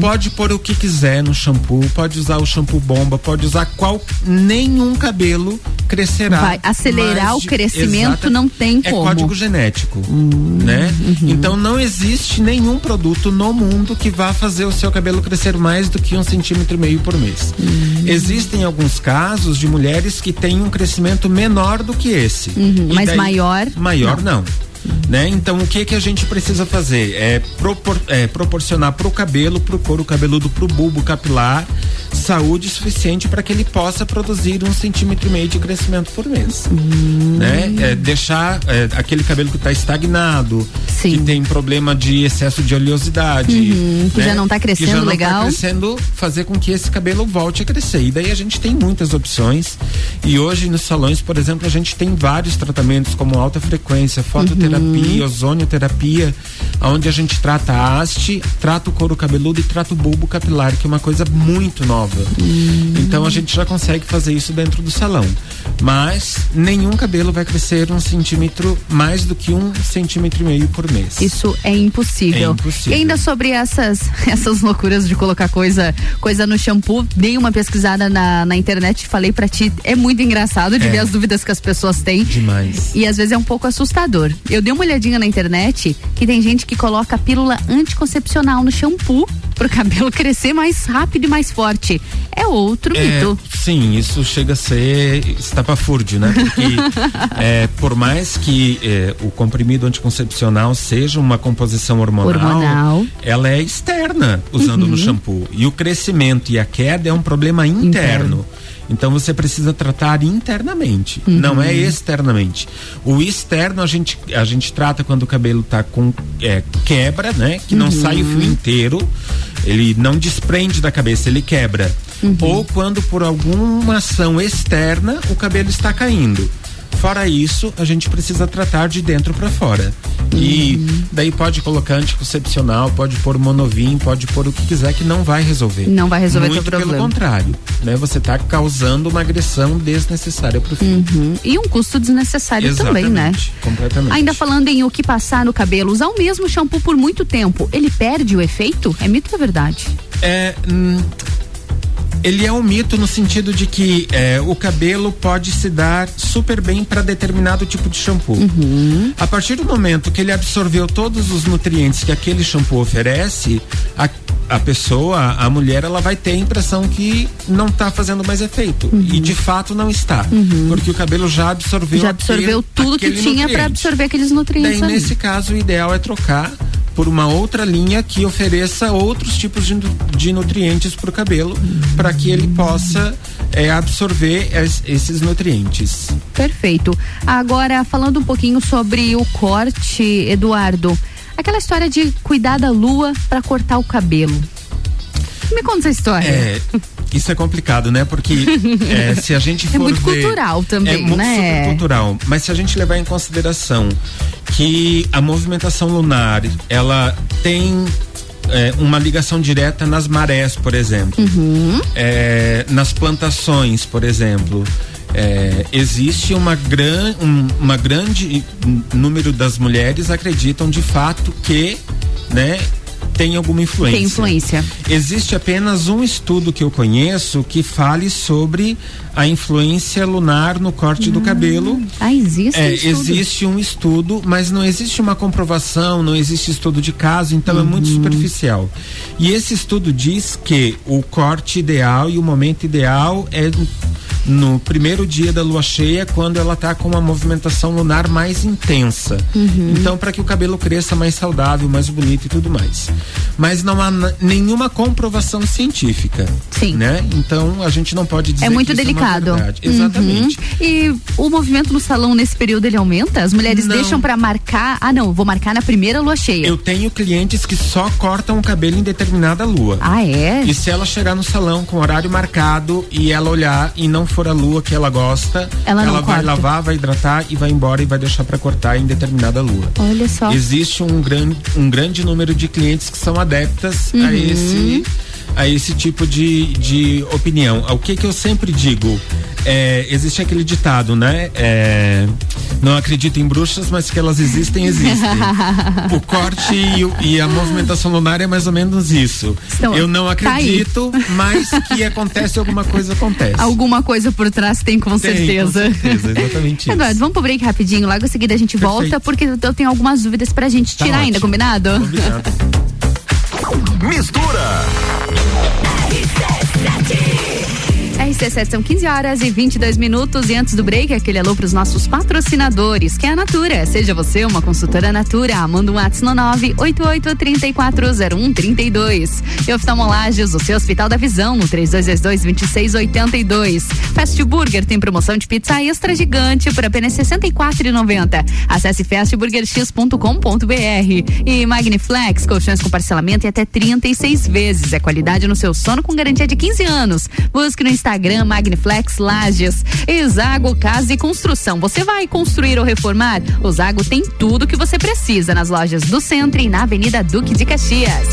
Pode pôr o que quiser no shampoo, pode usar o shampoo bomba, pode usar qual nenhum cabelo crescerá. Vai acelerar o crescimento, Exata- não tem é como. código genético, né? Então não existe nenhum produto no mundo que vá fazer o seu cabelo crescer mais do que um centímetro e meio por mês. Existem alguns casos de mulheres que têm um crescimento menor do que esse. Uhum, mas maior, Maior não. Né? Então o que que a gente precisa fazer é, propor- é, proporcionar para o cabelo, para o couro cabeludo, para o bulbo capilar saúde suficiente para que ele possa produzir um centímetro e meio de crescimento por mês, né? É, deixar é, aquele cabelo que está estagnado, que tem problema de excesso de oleosidade, Uhum, que né? já não tá Que já crescendo não tá legal. crescendo, fazer com que esse cabelo volte a crescer. E daí a gente tem muitas opções. E hoje nos salões, por exemplo, a gente tem vários tratamentos como alta frequência, fototerapia, ozonioterapia, onde a gente trata a haste, trata o couro cabeludo e trata o bulbo capilar, que é uma coisa muito nova. Então a gente já consegue fazer isso dentro do salão. Mas nenhum cabelo vai crescer um centímetro mais do que um centímetro e meio por mês. Isso é impossível. É impossível. E ainda sobre essas, *laughs* essas loucuras de colocar coisa, coisa no shampoo, dei uma pesquisada na, na internet e falei pra ti, é muito engraçado de É. ver as dúvidas que as pessoas têm. Demais. E às vezes é um pouco assustador. Eu dei uma olhadinha na internet que tem gente que coloca pílula anticoncepcional no shampoo pro cabelo *laughs* crescer mais rápido e mais forte. É outro É, mito. sim, isso chega a ser. está estapafúrdio, né? Porque *laughs* é, por mais que é, o comprimido anticoncepcional seja uma composição hormonal, Hormonal. ela é externa usando Uhum. no shampoo. E o crescimento e a queda é um problema interno. Então você precisa tratar internamente, Uhum. não é externamente. O externo a gente, a gente trata quando o cabelo tá com é, quebra, né? Que não Uhum. sai o fio inteiro, ele não desprende da cabeça, ele quebra. Uhum. Ou quando por alguma ação externa o cabelo está caindo. Fora isso, a gente precisa tratar de dentro para fora. E Uhum. daí pode colocar anticoncepcional, pode pôr monovim, pode pôr o que quiser que não vai resolver. Não vai resolver Muito teu pelo problema. contrário, né? Você está causando uma agressão desnecessária pro filho. Uhum. E um custo desnecessário também, né? Completamente. Ainda falando em o que passar no cabelo, usar o mesmo shampoo por muito tempo, ele perde o efeito? É mito ou é verdade? É, hum, ele é um mito no sentido de que é, o cabelo pode se dar super bem para determinado tipo de shampoo. A partir do momento que ele absorveu todos os nutrientes que aquele shampoo oferece, a, a pessoa, a mulher, ela vai ter a impressão que não está fazendo mais efeito. E de fato não está. Porque o cabelo já absorveu Já absorveu aquele- tudo que aquele tinha para absorver aqueles nutrientes. Daí, ali. nesse caso, o ideal é trocar por uma outra linha que ofereça outros tipos de, de nutrientes para o cabelo, para que ele possa é, absorver es- esses nutrientes. Perfeito. Agora, falando um pouquinho sobre o corte, Eduardo. Aquela história de cuidar da lua para cortar o cabelo. Me conta essa história. É, *laughs* isso é complicado, né? Porque *laughs* é, se a gente É for muito ver- cultural também, é muito né? super cultural. Mas se a gente levar em consideração que a movimentação lunar ela tem é, uma ligação direta nas marés, por exemplo, Uhum. É, nas plantações, por exemplo. É, existe uma, gran, um, uma grande número das mulheres acreditam de fato que né, tem alguma influência. Tem influência. Existe apenas um estudo que eu conheço que fale sobre a influência lunar no corte do cabelo. Ah, existe É, um existe um estudo, mas não existe uma comprovação, não existe estudo de caso, então é Uhum. muito superficial. E esse estudo diz que o corte ideal e o momento ideal é no primeiro dia da lua cheia, quando ela está com uma movimentação lunar mais intensa. Uhum. Então, para que o cabelo cresça mais saudável, mais bonito e tudo mais. Mas não há nenhuma comprovação científica. Sim. Né? Então, a gente não pode dizer É muito isso delicado. É verdade. Exatamente. Uhum. E o movimento no salão nesse período ele aumenta? As mulheres Não. deixam pra marcar. Ah, não, vou marcar na primeira lua cheia. Eu tenho clientes que só cortam o cabelo em determinada lua. Ah, é? E se ela chegar no salão com horário marcado e ela olhar e não for a lua que ela gosta, Ela não vai corta. lavar, vai hidratar e vai embora e vai deixar pra cortar em determinada lua. Olha só. Existe um grande, um grande número de clientes que são adeptas a Uhum. esse a esse tipo de, de opinião. O que que eu sempre digo? É, existe aquele ditado, né? É, não acredito em bruxas, mas que elas existem, existem. *laughs* o corte e, o- e a movimentação lunar é mais ou menos isso. Então, eu não tá acredito, mas que *laughs* acontece alguma coisa acontece. Alguma coisa por trás tem com Tem, certeza. Com certeza, exatamente isso. Eduardo, vamos pro break rapidinho, logo em seguida a gente volta, porque eu tenho algumas dúvidas pra gente Tá tirar ainda, ótimo. combinado? *laughs* Mistura. RC7 são 15 horas e 22 minutos e antes do break, aquele alô pros nossos patrocinadores, que é a Natura. Seja você uma consultora Natura, manda um WhatsApp no 988340132. E oftalmolages, o seu Hospital da Visão, no 3222-2682. Fast Burger tem promoção de pizza extra gigante por apenas R$ 64,90. Acesse fastburgerx.com.br. E Magniflex, colchões com parcelamento em até 36 vezes. É qualidade no seu sono com garantia de 15 anos. Busque no Instagram Magniflex Lages. E Zago Casa e Construção. Você vai construir ou reformar? O Zago tem tudo que você precisa nas lojas do centro e na Avenida Duque de Caxias.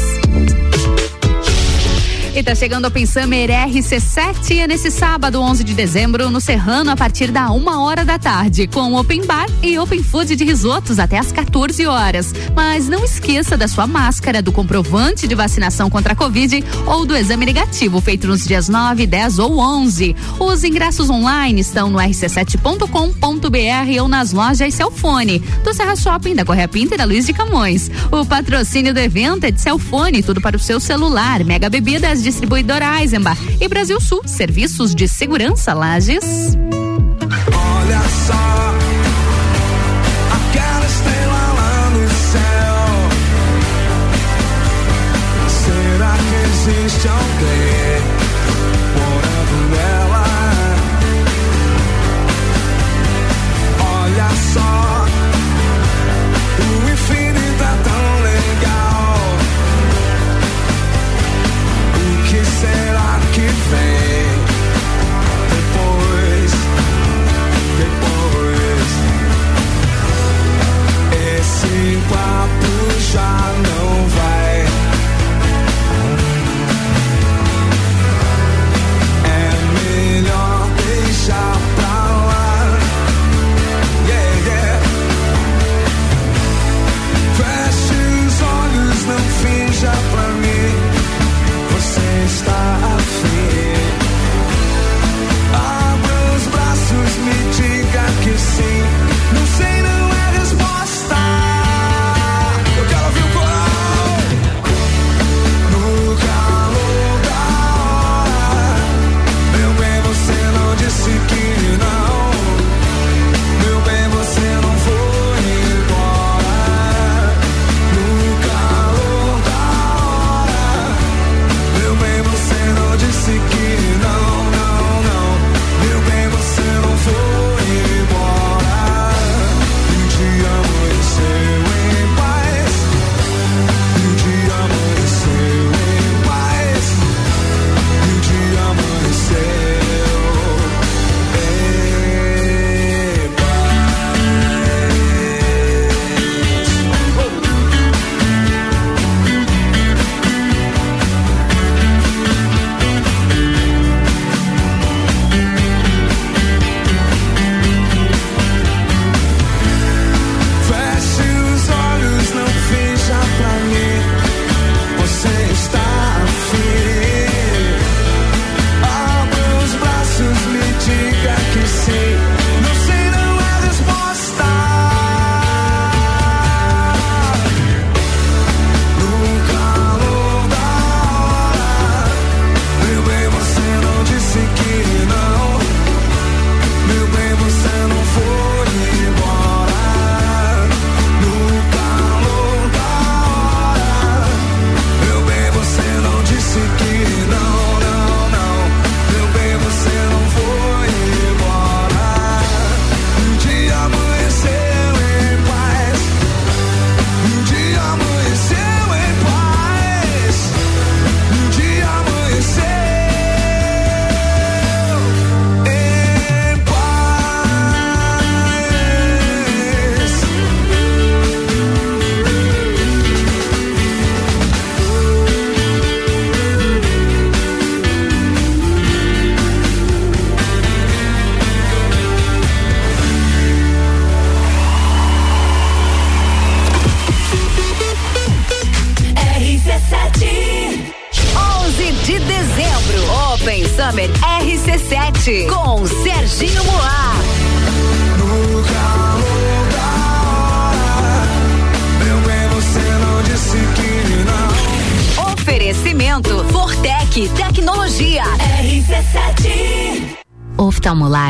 E tá chegando ao Summer RC7 é nesse sábado, 11 de dezembro, no Serrano, a partir da uma hora da tarde, com open bar e open food de risotos até às 14 horas. Mas não esqueça da sua máscara, do comprovante de vacinação contra a Covid ou do exame negativo feito nos dias 9, 10 ou 11. Os ingressos online estão no rc7.com.br ou nas lojas Celfone, do Serra Shopping, da Correia Pinta e da Luiz de Camões. O patrocínio do evento é de Celfone, tudo para o seu celular, Mega Bebidas, distribuidora Eisenbach. E Brasil Sul, serviços de segurança Lages. Olha só, aquela estrela lá no céu. Será que existe alguém?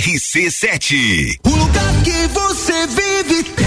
RC7. O lugar que você vive tem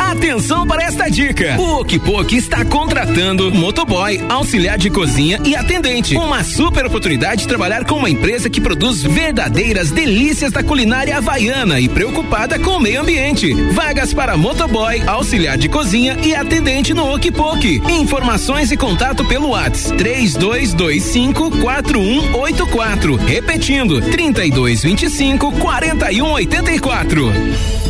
Atenção para esta dica. O Okipok está contratando motoboy, auxiliar de cozinha e atendente. Uma super oportunidade de trabalhar com uma empresa que produz verdadeiras delícias da culinária havaiana e preocupada com o meio ambiente. Vagas para motoboy, auxiliar de cozinha e atendente no Okipok. Informações e contato pelo WhatsApp 3225 4184. Repetindo, 3225 4184.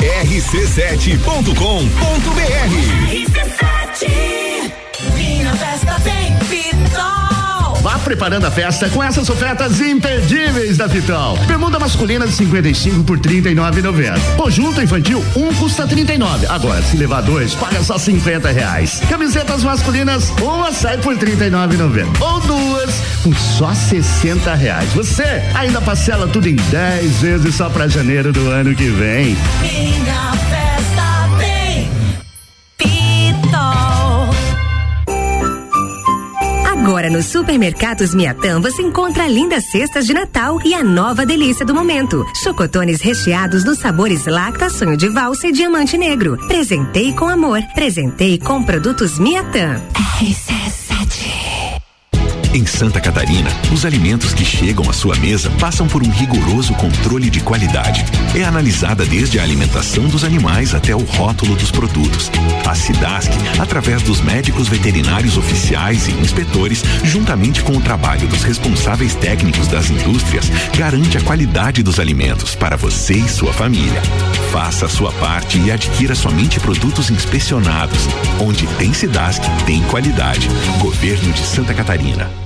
rc7.com.br Minha festa Pitol. Vá preparando a festa com essas ofertas imperdíveis da Pitol. Bermuda masculina de 55 por 39,90. Conjunto infantil um custa 39. Agora, se levar dois, paga só 50 reais. Camisetas masculinas, uma sai por 39,90. Ou duas por só 60 reais. Você ainda parcela tudo em 10 vezes só pra janeiro do ano que vem. Minha festa Agora nos supermercados Miatã você encontra lindas cestas de Natal e a nova delícia do momento. Chocotones recheados nos sabores Lacta, Sonho de Valsa e Diamante Negro. Presentei com amor. Presentei com produtos Miatã. Em Santa Catarina, os alimentos que chegam à sua mesa passam por um rigoroso controle de qualidade. É analisada desde a alimentação dos animais até o rótulo dos produtos. A Cidasc, através dos médicos veterinários oficiais e inspetores, juntamente com o trabalho dos responsáveis técnicos das indústrias, garante a qualidade dos alimentos para você e sua família. Faça a sua parte e adquira somente produtos inspecionados. Onde tem Cidasc, tem qualidade. Governo de Santa Catarina.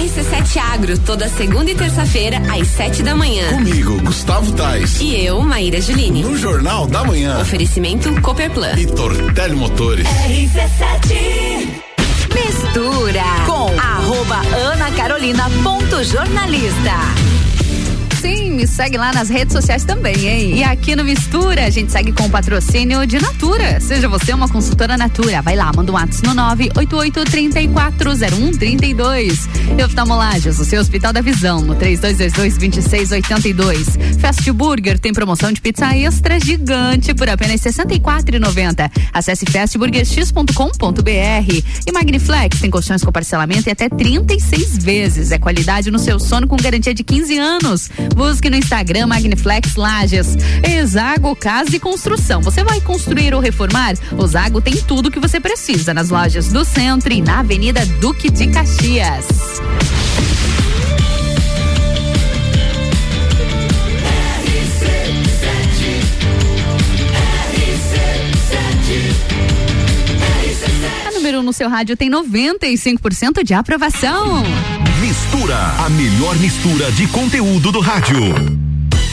RC7 Agro, toda segunda e terça-feira, às sete da manhã. Comigo, Gustavo Tais. E eu, Maíra Juline. No Jornal da Manhã. Oferecimento Cooperplan. E Tortelli Motores. RC7 Mistura com arroba Ana Carolina ponto jornalista. Sim, me segue lá nas redes sociais também, hein? E aqui no Mistura, a gente segue com o patrocínio de Natura. Seja você uma consultora Natura. Vai lá, manda um WhatsApp no 988-340132. E oftalmolagens, o seu Hospital da Visão, no 3222-2682. Fast Burger tem promoção de pizza extra gigante por apenas R$ 64,90. Acesse fastburgerx.com.br. E Magniflex tem colchões com parcelamento e até 36 vezes. É qualidade no seu sono com garantia de 15 anos. Busque no Instagram Magniflex Lages. Exago Casa e Construção. Você vai construir ou reformar? O Zago tem tudo que você precisa nas lojas do centro e na Avenida Duque de Caxias. Número 1 no seu rádio tem 95% de aprovação. Mistura, a melhor mistura de conteúdo do rádio.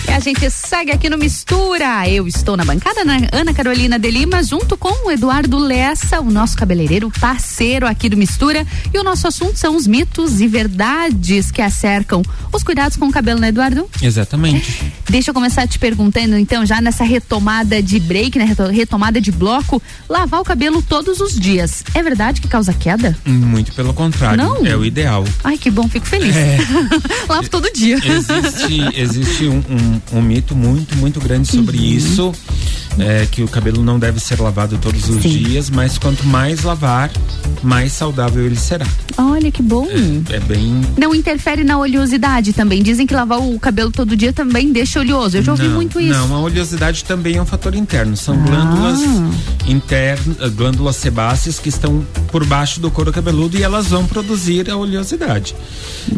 E a gente segue aqui no Mistura. Eu estou na bancada, né? Ana Carolina de Lima, junto com o Eduardo Lessa, o nosso cabeleireiro parceiro aqui do Mistura. E o nosso assunto são os mitos e verdades que acercam os cuidados com o cabelo, né, Eduardo? Exatamente. Deixa eu começar te perguntando, então, já nessa retomada de break, né? reto- Retomada de bloco, lavar o cabelo todos os dias. É verdade que causa queda? Muito pelo contrário. Não? É o ideal. Ai, que bom, fico feliz. É. *laughs* Lavo todo dia. Existe, existe um, um- um mito muito, muito grande sobre Uhum. isso. É, que o cabelo não deve ser lavado todos os dias, mas quanto mais lavar, mais saudável ele será. Olha que bom. É bem. Não interfere na oleosidade também. Dizem que lavar o cabelo todo dia também deixa oleoso. Eu já ouvi não, muito isso. Não, a oleosidade também é um fator interno. São Ah. glândulas internas, glândulas sebáceas que estão por baixo do couro cabeludo e elas vão produzir a oleosidade.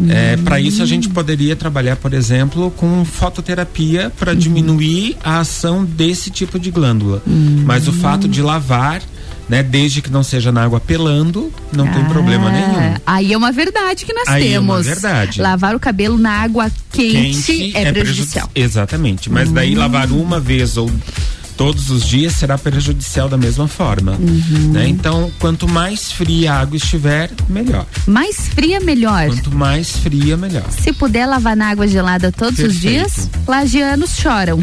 É, para isso a gente poderia trabalhar, por exemplo, com fototerapia para diminuir a ação desse tipo de glândula. Mas o fato de lavar, né, desde que não seja na água pelando, não tem problema nenhum. É, Aí é uma verdade que nós Aí é temos. uma verdade. Lavar o cabelo na água quente, é, prejudici- prejudicial. Exatamente. Mas daí Hum. lavar uma vez ou todos os dias será prejudicial da mesma forma. Uhum. né? Então, quanto mais fria a água estiver, melhor. Mais fria, melhor. Quanto mais fria, melhor. Se puder lavar na água gelada todos os Perfeito. dias, lagianos choram.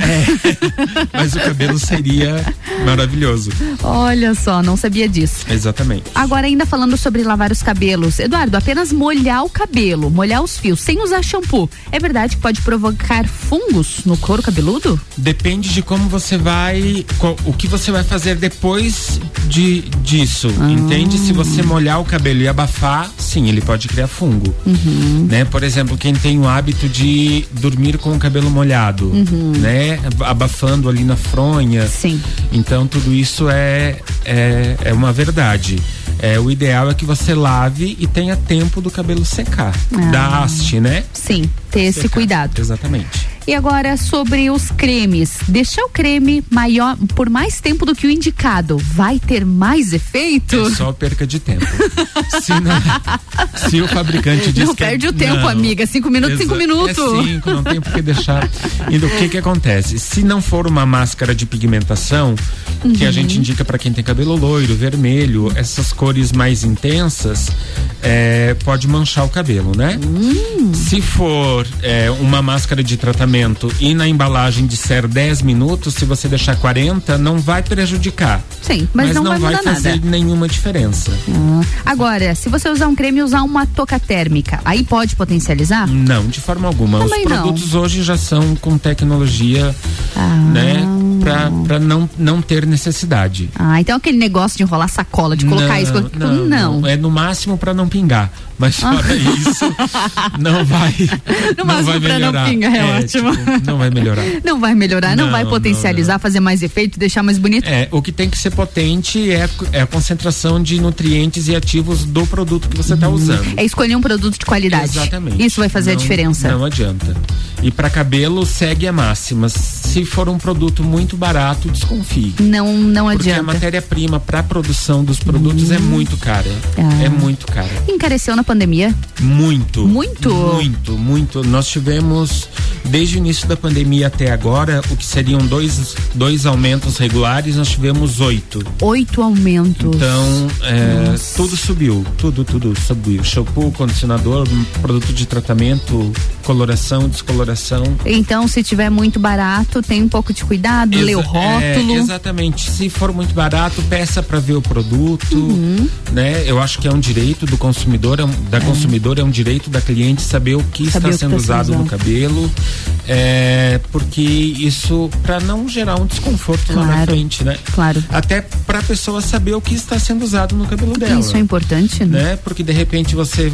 *laughs* Mas o cabelo seria maravilhoso. Olha só, não sabia disso. Exatamente. Agora, ainda falando sobre lavar os cabelos. Eduardo, apenas molhar o cabelo, molhar os fios, sem usar shampoo. É verdade que pode provocar fungos no couro cabeludo? Depende de como você vai, o que você vai fazer depois de disso, Ah. entende? Se você molhar o cabelo e abafar, sim, ele pode criar fungo, Uhum. né? Por exemplo, quem tem o hábito de dormir com o cabelo molhado, Uhum. né? Abafando ali na fronha. Sim. Então tudo isso é é, é uma verdade. É, o ideal é que você lave e tenha tempo do cabelo secar. Ah. Da haste, né? Sim, ter esse cuidado. Exatamente. E agora sobre os cremes. Deixar o creme maior por mais tempo do que o indicado vai ter mais efeito? É só perca de tempo. se, não- se o fabricante diz Não que é- perde o tempo, não. amiga. Cinco minutos, cinco minutos. É cinco, não tem por que deixar. E o que que acontece? Se não for uma máscara de pigmentação, que a Uhum. gente indica para quem tem cabelo loiro, vermelho, essas cores mais intensas, é, pode manchar o cabelo, né? Hum. Se for é, uma máscara de tratamento e na embalagem disser 10 minutos, se você deixar 40, não vai prejudicar. Sim, mas, não, vai mudar fazer nada. nenhuma diferença. Ah, Agora, se você usar um creme e usar uma touca térmica, aí pode potencializar? Não, de forma alguma. Também Os não. produtos hoje já são com tecnologia, Ah. né, pra, pra não, não ter necessidade. Ah, então aquele negócio de enrolar sacola, de colocar não, isso. colo- Não, não. É no máximo pra não pingar. Mas Ah. fora isso, *laughs* não vai. No não máximo vai pra não melhorar. pingar, é ótimo. *laughs* não vai melhorar. Não vai melhorar, não, Não, vai não, potencializar, fazer mais efeito, deixar mais bonito. É, o que tem que ser potente é, é a concentração de nutrientes e ativos do produto que você está usando. É escolher um produto de qualidade. Exatamente. Isso vai fazer a Não- diferença. Não adianta. E para cabelo segue a máxima. Se for um produto muito barato, desconfie. Não, não Porque a adianta. matéria-prima para a produção dos produtos é muito cara. Ah. É muito cara. Encareceu na pandemia? Muito. Muito? Muito, muito. Nós tivemos, desde o início da pandemia até agora, o que seriam dois, dois aumentos regulares, nós tivemos oito. Oito aumentos. Então, é, tudo subiu, tudo, tudo subiu. Shampoo, condicionador, produto de tratamento, coloração, descoloração. Então, se tiver muito barato, tem um pouco de cuidado, lê o Exa- rótulo. é, exatamente. Se for muito barato, peça para ver o produto, Uhum. né? Eu acho que é um direito do consumidor, é um- da consumidora, é um direito da cliente saber o que Saber o está que sendo está sendo usado no usado. cabelo, é, porque isso para não gerar um desconforto lá na Claro. frente, né? Claro. Até para a pessoa saber o que está sendo usado no cabelo dela. Isso é importante, né? né? Porque de repente você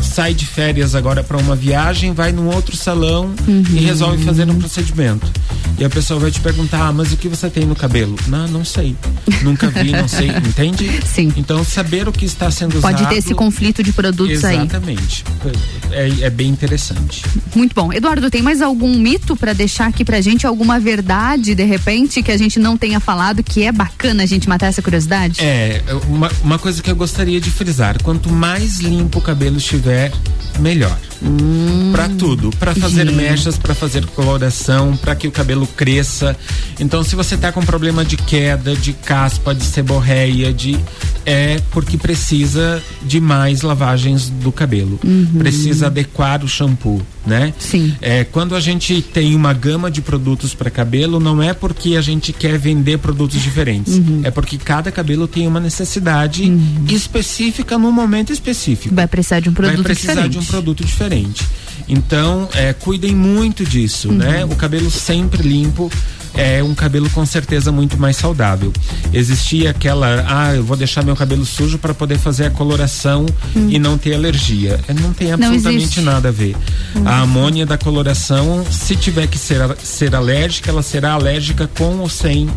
sai de férias agora para uma viagem, vai num outro salão Uhum. e resolve fazer um procedimento. E a pessoa vai te perguntar: ah, mas o que você tem no cabelo? Não, não sei. Nunca vi, não sei. *laughs* Entende? Sim. Então, saber o que está sendo usado. Pode ter esse conflito de produtos aí. Exatamente. É, é bem interessante. Muito bom. Eduardo, tem mais algum mito pra deixar aqui pra gente? Alguma verdade, de repente, que a gente não tenha falado, que é bacana a gente matar essa curiosidade? É, uma, uma coisa que eu gostaria de frisar: quanto mais limpo o cabelo estiver, melhor. Pra tudo, Pra fazer mechas, pra fazer coloração, pra que o cabelo cresça. Então, se você tá com problema de queda, de caspa, de seborreia, de é porque precisa de mais lavagens do cabelo. Precisa adequar o shampoo, né? Sim. É, quando a gente tem uma gama de produtos para cabelo, não é porque a gente quer vender produtos diferentes. É porque cada cabelo tem uma necessidade específica no momento específico. Vai precisar de um produto Vai precisar diferente. de um produto diferente. Então, é, cuidem muito disso, Uhum. né? O cabelo sempre limpo é um cabelo com certeza muito mais saudável. Existia aquela, ah, eu vou deixar meu cabelo sujo para poder fazer a coloração e não ter alergia. É, Não tem Hum. Não absolutamente existe. nada a ver. Uhum. A amônia da coloração, se tiver que ser, ser alérgica, ela será alérgica com ou sem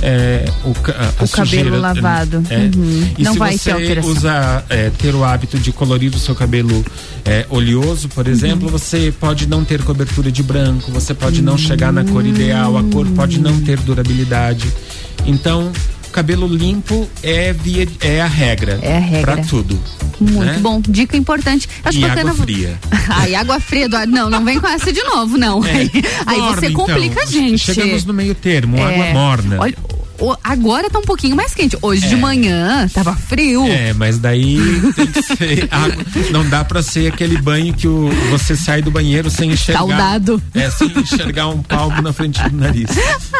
é, o, ca- a O cabelo sujeira, lavado. É. Uhum. E Não se vai ter você alteração. usa é, ter o hábito de colorir o seu cabelo é, oleoso, por exemplo, você pode não ter cobertura de branco, você pode não chegar na cor ideal, a cor pode não ter durabilidade. Então, cabelo limpo é via é a regra. É a regra. Pra tudo. Muito né? bom. Dica importante. Acho E bacana. água fria. *laughs* Ai, água fria, Eduardo. Não, não vem com essa de novo, não. *laughs* Aí, aí Morna, você complica então. a gente. Chegamos no meio termo, É, água morna. Olha, agora tá um pouquinho mais quente. Hoje de É. manhã tava frio. É, mas daí tem que ser *laughs* água. Não dá pra ser aquele banho que o, você sai do banheiro sem enxergar. Escaldado. É, sem enxergar um palmo na frente do nariz.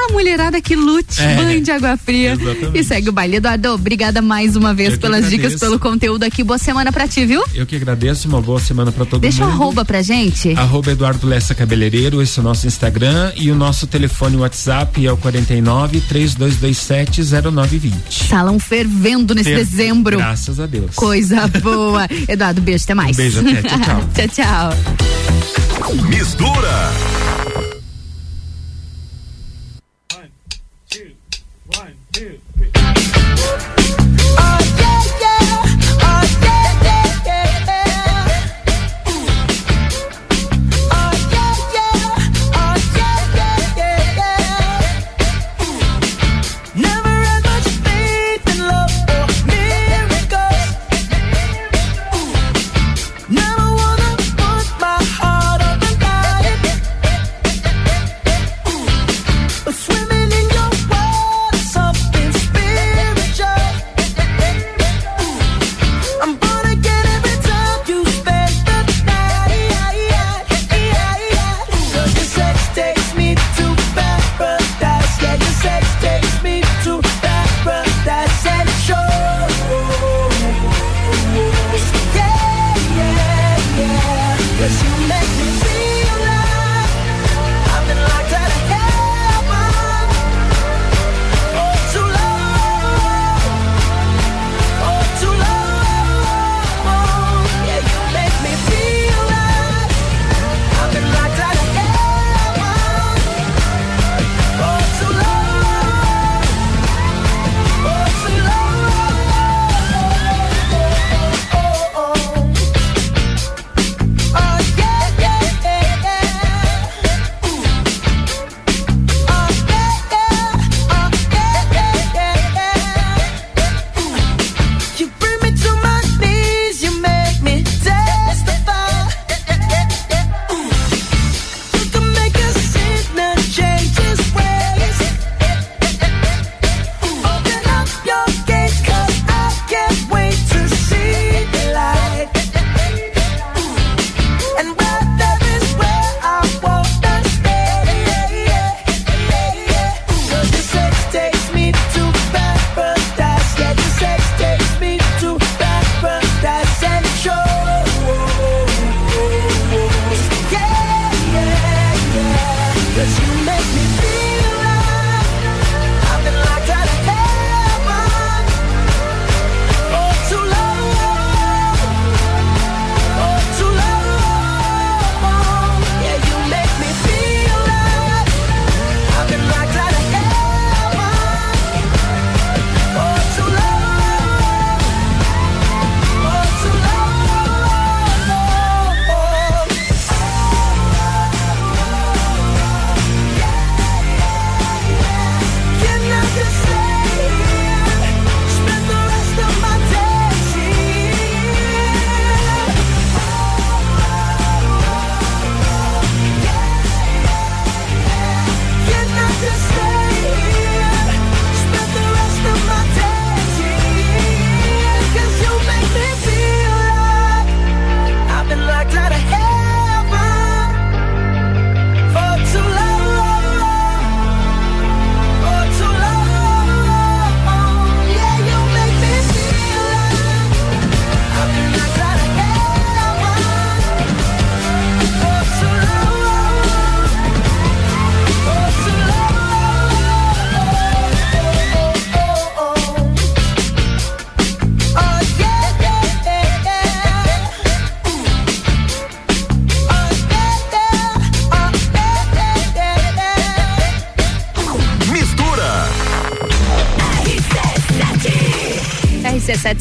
A mulherada que lute, É. banho de água fria. Exatamente. E segue o baile. Eduardo, obrigada mais uma vez Eu pelas dicas, pelo conteúdo aqui. Boa semana pra ti, viu? Eu que agradeço, uma boa semana pra todo Deixa o mundo. arroba pra gente. Arroba Eduardo Lessa Cabeleireiro, esse é o nosso Instagram e o nosso telefone WhatsApp é o 49 3227 0920. Salão fervendo nesse Fer- dezembro. Graças a Deus. Coisa boa. *laughs* Eduardo, beijo, até mais. Um beijo, até. Tchau, tchau. *laughs* tchau, tchau. Mistura.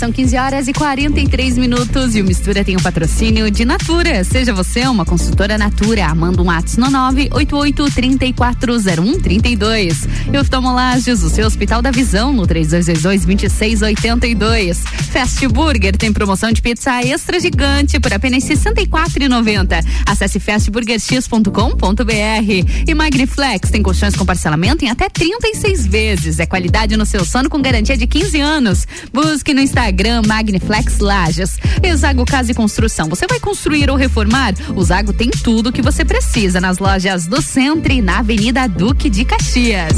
São 15 horas e 43 minutos e o Mistura tem o um patrocínio de Natura. Seja você uma consultora Natura, manda um ato no 988-340132. E oftalmolages, o seu Hospital da Visão no 3222-2682. Fast Burger tem promoção de pizza extra gigante por apenas R$ 64,90. Acesse fastburgerx.com.br e Magniflex tem colchões com parcelamento em até 36 vezes. É qualidade no seu sono com garantia de 15 anos. Busque no Instagram Magniflex Lages. E Zago Casa e Construção. Você vai construir ou reformar? O Zago tem tudo o que você precisa nas lojas do Centro e na Avenida Duque de Caxias.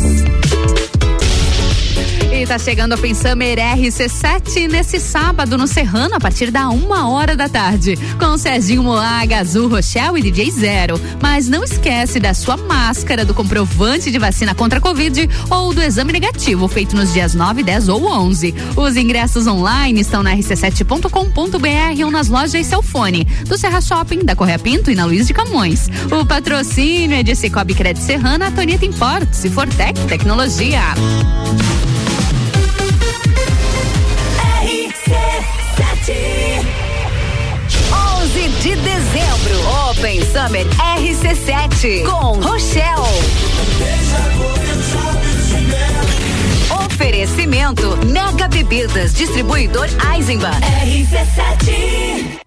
E tá chegando a Summer RC7 nesse sábado no Serrano, a partir da uma hora da tarde. Com Serginho Moaga, Azul Rochelle e DJ Zero. Mas não esquece da sua máscara, do comprovante de vacina contra a Covid ou do exame negativo feito nos dias 9, 10 ou 11. Os ingressos online estão na rc7.com.br ou nas lojas Celfone, do Serra Shopping, da Correia Pinto e na Luiz de Camões. O patrocínio é de Cicobi Crédito Serrana, Tonita Importes e Fortec Tecnologia. 11 de dezembro, Open Summer RC7 com Rochelle. Oferecimento Mega Bebidas, distribuidor Eisenbahn. RC7.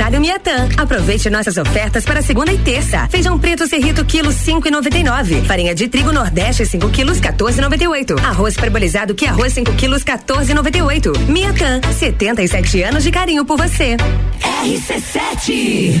Aniversário. Aproveite nossas ofertas para segunda e terça. Feijão preto serrito quilo cinco e noventa e nove. Farinha de trigo Nordeste 5 quilos 14,98. Arroz parbolizado que arroz 5 quilos 14,98. Miatã, 77 anos de carinho por você. RC7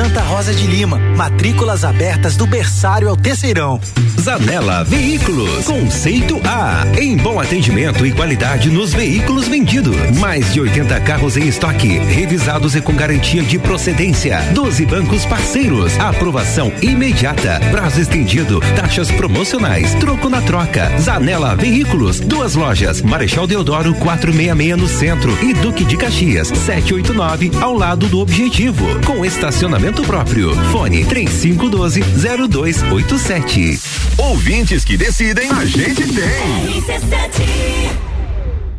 Santa Rosa de Lima, matrículas abertas do berçário ao terceirão. Zanela Veículos, conceito A, em bom atendimento e qualidade nos veículos vendidos. Mais de 80 carros em estoque, revisados e com garantia de procedência. 12 bancos parceiros, aprovação imediata, prazo estendido, taxas promocionais, troco na troca. Zanela Veículos, duas lojas, Marechal Deodoro 466 no centro. E Duque de Caxias 789 ao lado do Objetivo, com estacionamento próprio. Fone 3512 0287. Ouvintes que decidem, a gente tem.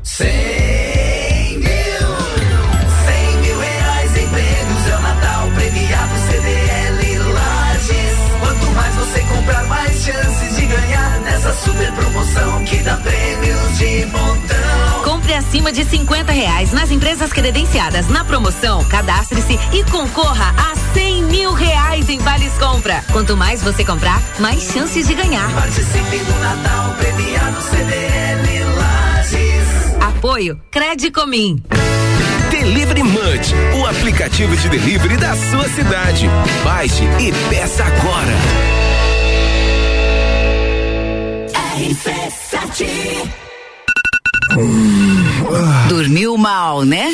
Cem mil, cem mil reais em prêmios é o Natal premiado CDL Lages. Quanto mais você comprar, mais chances de ganhar nessa super promoção que dá prêmios de montão. Compre acima de 50 reais nas empresas credenciadas na promoção. Cadastre-se e concorra a 100 mil reais em vales compra. Quanto mais você comprar, mais chances de ganhar. Participe do Natal premiado CDL Lages. Apoio Credicomim. Delivery Munch, o aplicativo de delivery da sua cidade. Baixe e peça agora. RC7 Dormiu mal, né?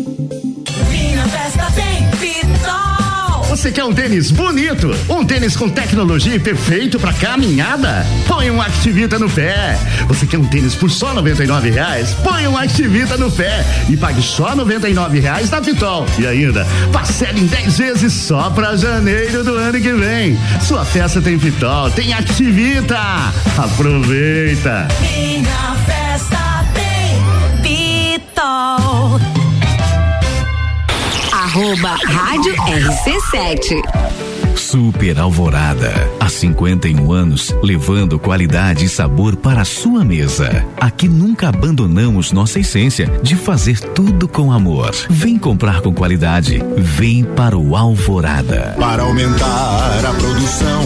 Você quer um tênis bonito? Um tênis com tecnologia perfeito para caminhada? Põe um Activita no pé. Você quer um tênis por só R$ reais? Põe um Activita no pé e pague só R$ reais na Pitol. E ainda, parcele em 10 vezes só para janeiro do ano que vem. Sua festa tem Pitol, tem Activita. Aproveita. Minha festa tem Pitol. Arroba Rádio RC7. Super Alvorada. Há 51 anos, levando qualidade e sabor para a sua mesa. Aqui nunca abandonamos nossa essência de fazer tudo com amor. Vem comprar com qualidade. Vem para o Alvorada. Para aumentar a produção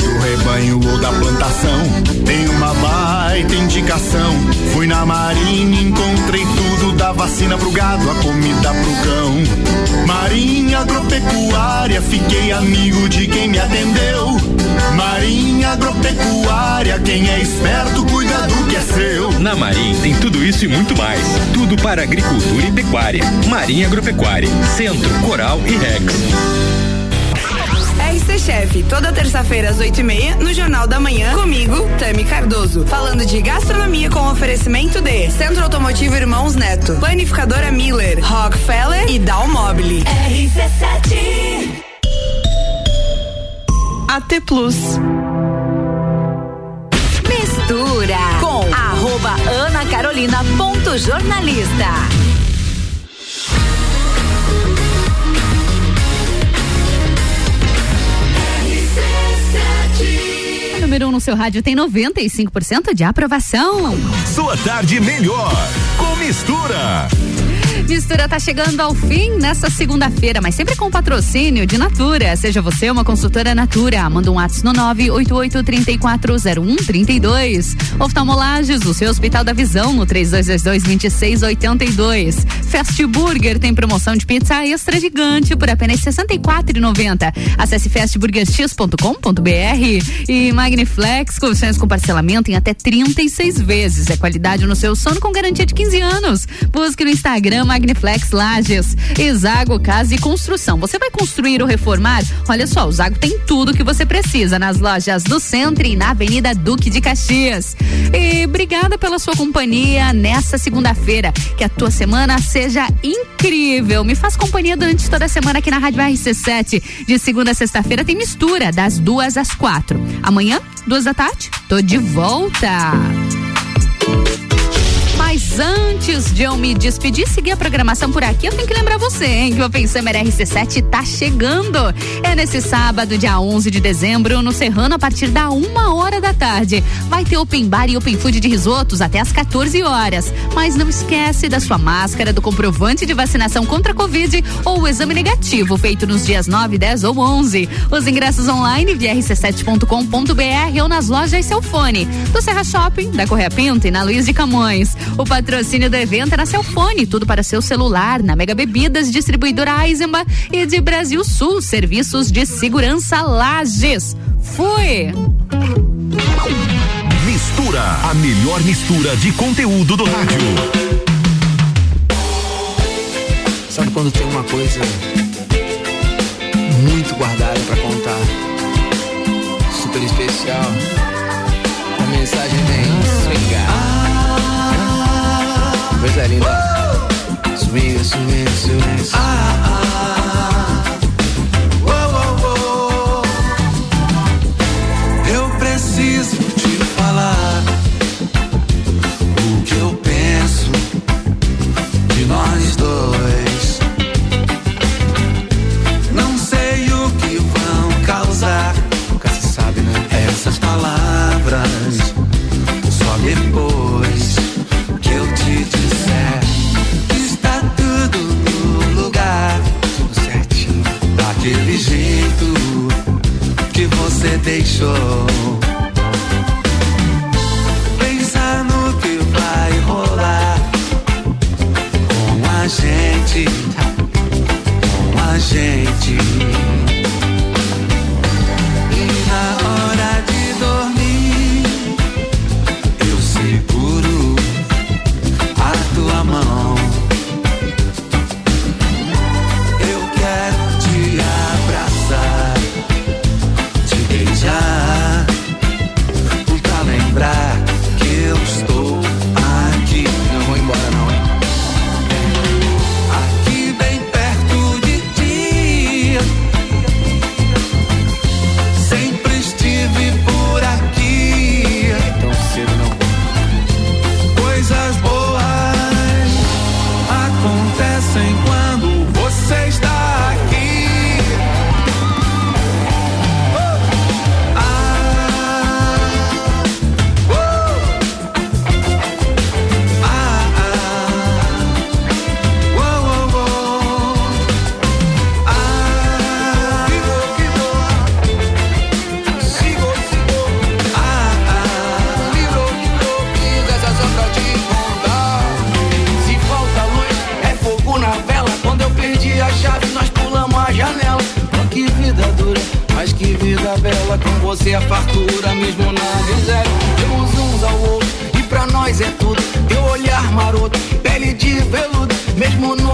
do rebanho ou da plantação, tem uma baita indicação. Fui na marinha, encontrei tudo da vacina pro gado, a comida pro cão. Marinha agropecuária, fiquei amigo de quem me atendeu. Marinha agropecuária, quem é esperto cuida do que é seu. Na Marim tem tudo isso e muito mais. Tudo para agricultura e pecuária. Marinha Agropecuária, Centro, Coral e Rex. RC Chef, toda terça-feira às oito e meia, no Jornal da Manhã, comigo, Tami Cardoso, falando de gastronomia com oferecimento de Centro Automotivo Irmãos Neto, Planificadora Miller, Rockefeller e Dalmobile. RC7 AT Plus. Mistura com arroba Ana Carolina ponto jornalista. A número 1 um no seu rádio tem 95% de aprovação. Sua tarde melhor com mistura. Mistura tá chegando ao fim nessa segunda-feira, mas sempre com patrocínio de Natura. Seja você uma consultora Natura. Manda um WhatsApp no 988340132. Oftalmolages, o seu Hospital da Visão, no 3222-2682. Fast Burger tem promoção de pizza extra gigante por apenas R$ 64,90. Acesse fastburgerx.com.br e Magniflex, colchões com parcelamento em até 36 vezes. É qualidade no seu sono com garantia de 15 anos. Busque no Instagram Magniflex Lages. E Zago Casa e Construção. Você vai construir ou reformar? Olha só, o Zago tem tudo que você precisa nas lojas do Centro e na Avenida Duque de Caxias. E obrigada pela sua companhia nessa segunda-feira. Que a tua semana seja incrível. Me faz companhia durante toda a semana aqui na Rádio RC7. De segunda a sexta-feira tem mistura, das duas às quatro. Amanhã, duas da tarde, tô de volta. Antes de eu me despedir, seguir a programação por aqui, eu tenho que lembrar você, hein, que o Open Summer RC7 tá chegando. É nesse sábado, dia 11 de dezembro, no Serrano, a partir da uma hora da tarde. Vai ter Open Bar e Open Food de risotos até às 14 horas. Mas não esquece da sua máscara, do comprovante de vacinação contra a Covid ou o exame negativo feito nos dias 9, 10 ou 11. Os ingressos online via rc7.com.br ou nas lojas Celfone, do Serra Shopping, da Correia Pinto e na Luiz de Camões. O patrocínio do evento é na Celfone, tudo para seu celular, na Mega Bebidas, distribuidora Eisenbach e de Brasil Sul, serviços de segurança Lages. Fui! Mistura, a melhor mistura de conteúdo do rádio. Sabe quando tem uma coisa muito guardada pra contar? Super especial. A mensagem vem swingar. Coisa linda. Swing, swing, swing. Eu deixou. Pensar no que vai rolar com a gente, com a gente.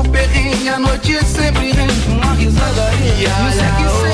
Perrengue, a noite sempre rende uma risada. E a hora de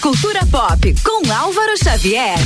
Cultura Pop com Álvaro Xavier.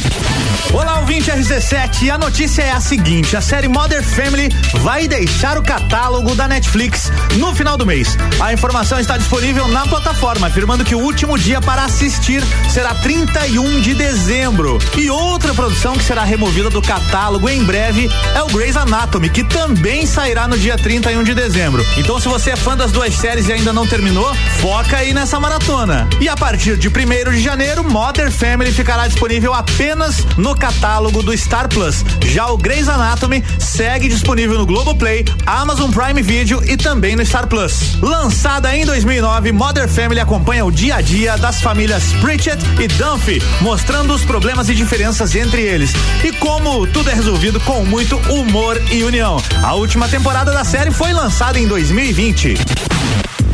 Olá, ouvinte RC7. A notícia é a seguinte: a série Modern Family vai deixar o catálogo da Netflix no final do mês. A informação está disponível na plataforma, afirmando que o último dia para assistir será 31 de dezembro. E outra produção que será removida do catálogo em breve é o Grey's Anatomy, que também sairá no dia 31 de dezembro. Então, se você é fã das duas séries e ainda não terminou, foca aí nessa maratona. E a partir de 1 de janeiro, Modern Family ficará disponível apenas no catálogo do Star Plus. Já o Grey's Anatomy segue disponível no Globoplay, Amazon Prime Video e também no Star Plus. Lançada em 2009, Modern Family acompanha o dia a dia das famílias Pritchett e Dunphy, mostrando os problemas e diferenças entre eles e como tudo é resolvido com muito humor e união. A última temporada da série foi lançada em 2020.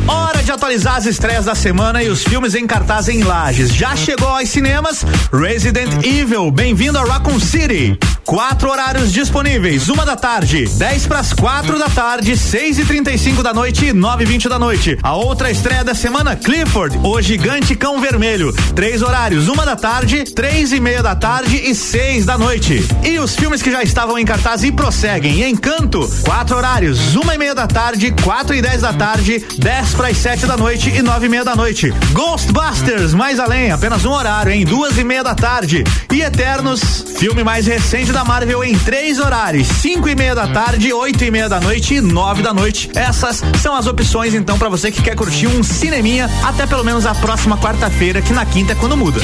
Hora de atualizar as estreias da semana e os filmes em cartaz em Lages. Já chegou aos cinemas Resident Evil, bem-vindo a Raccoon City. Quatro horários disponíveis: uma da tarde, 10 para as quatro da tarde, seis e trinta e cinco da noite e nove e vinte da noite. A outra estreia da semana, Clifford, o gigante cão vermelho. Três horários: uma da tarde, três e meia da tarde e seis da noite. E os filmes que já estavam em cartaz e prosseguem: Encanto, quatro horários: uma e meia da tarde, quatro e dez da tarde, dez para as sete da noite e nove e meia da noite. Ghostbusters, mais além, apenas um horário, em duas e meia da tarde. E Eternos, filme mais recente da Marvel em três horários, cinco e meia da tarde, oito e meia da noite e nove da noite. Essas são as opções, então, para você que quer curtir um cineminha até pelo menos a próxima quarta-feira, que na quinta é quando muda.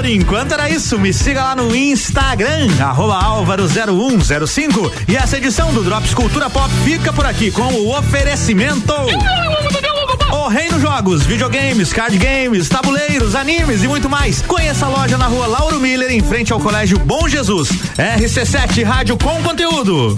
Por enquanto era isso, me siga lá no Instagram, arroba álvaro0105 e essa edição do Drops Cultura Pop fica por aqui com o oferecimento. O Reino Jogos, videogames, card games, tabuleiros, animes e muito mais. Conheça a loja na rua Lauro Miller, em frente ao Colégio Bom Jesus. RC7 Rádio com conteúdo.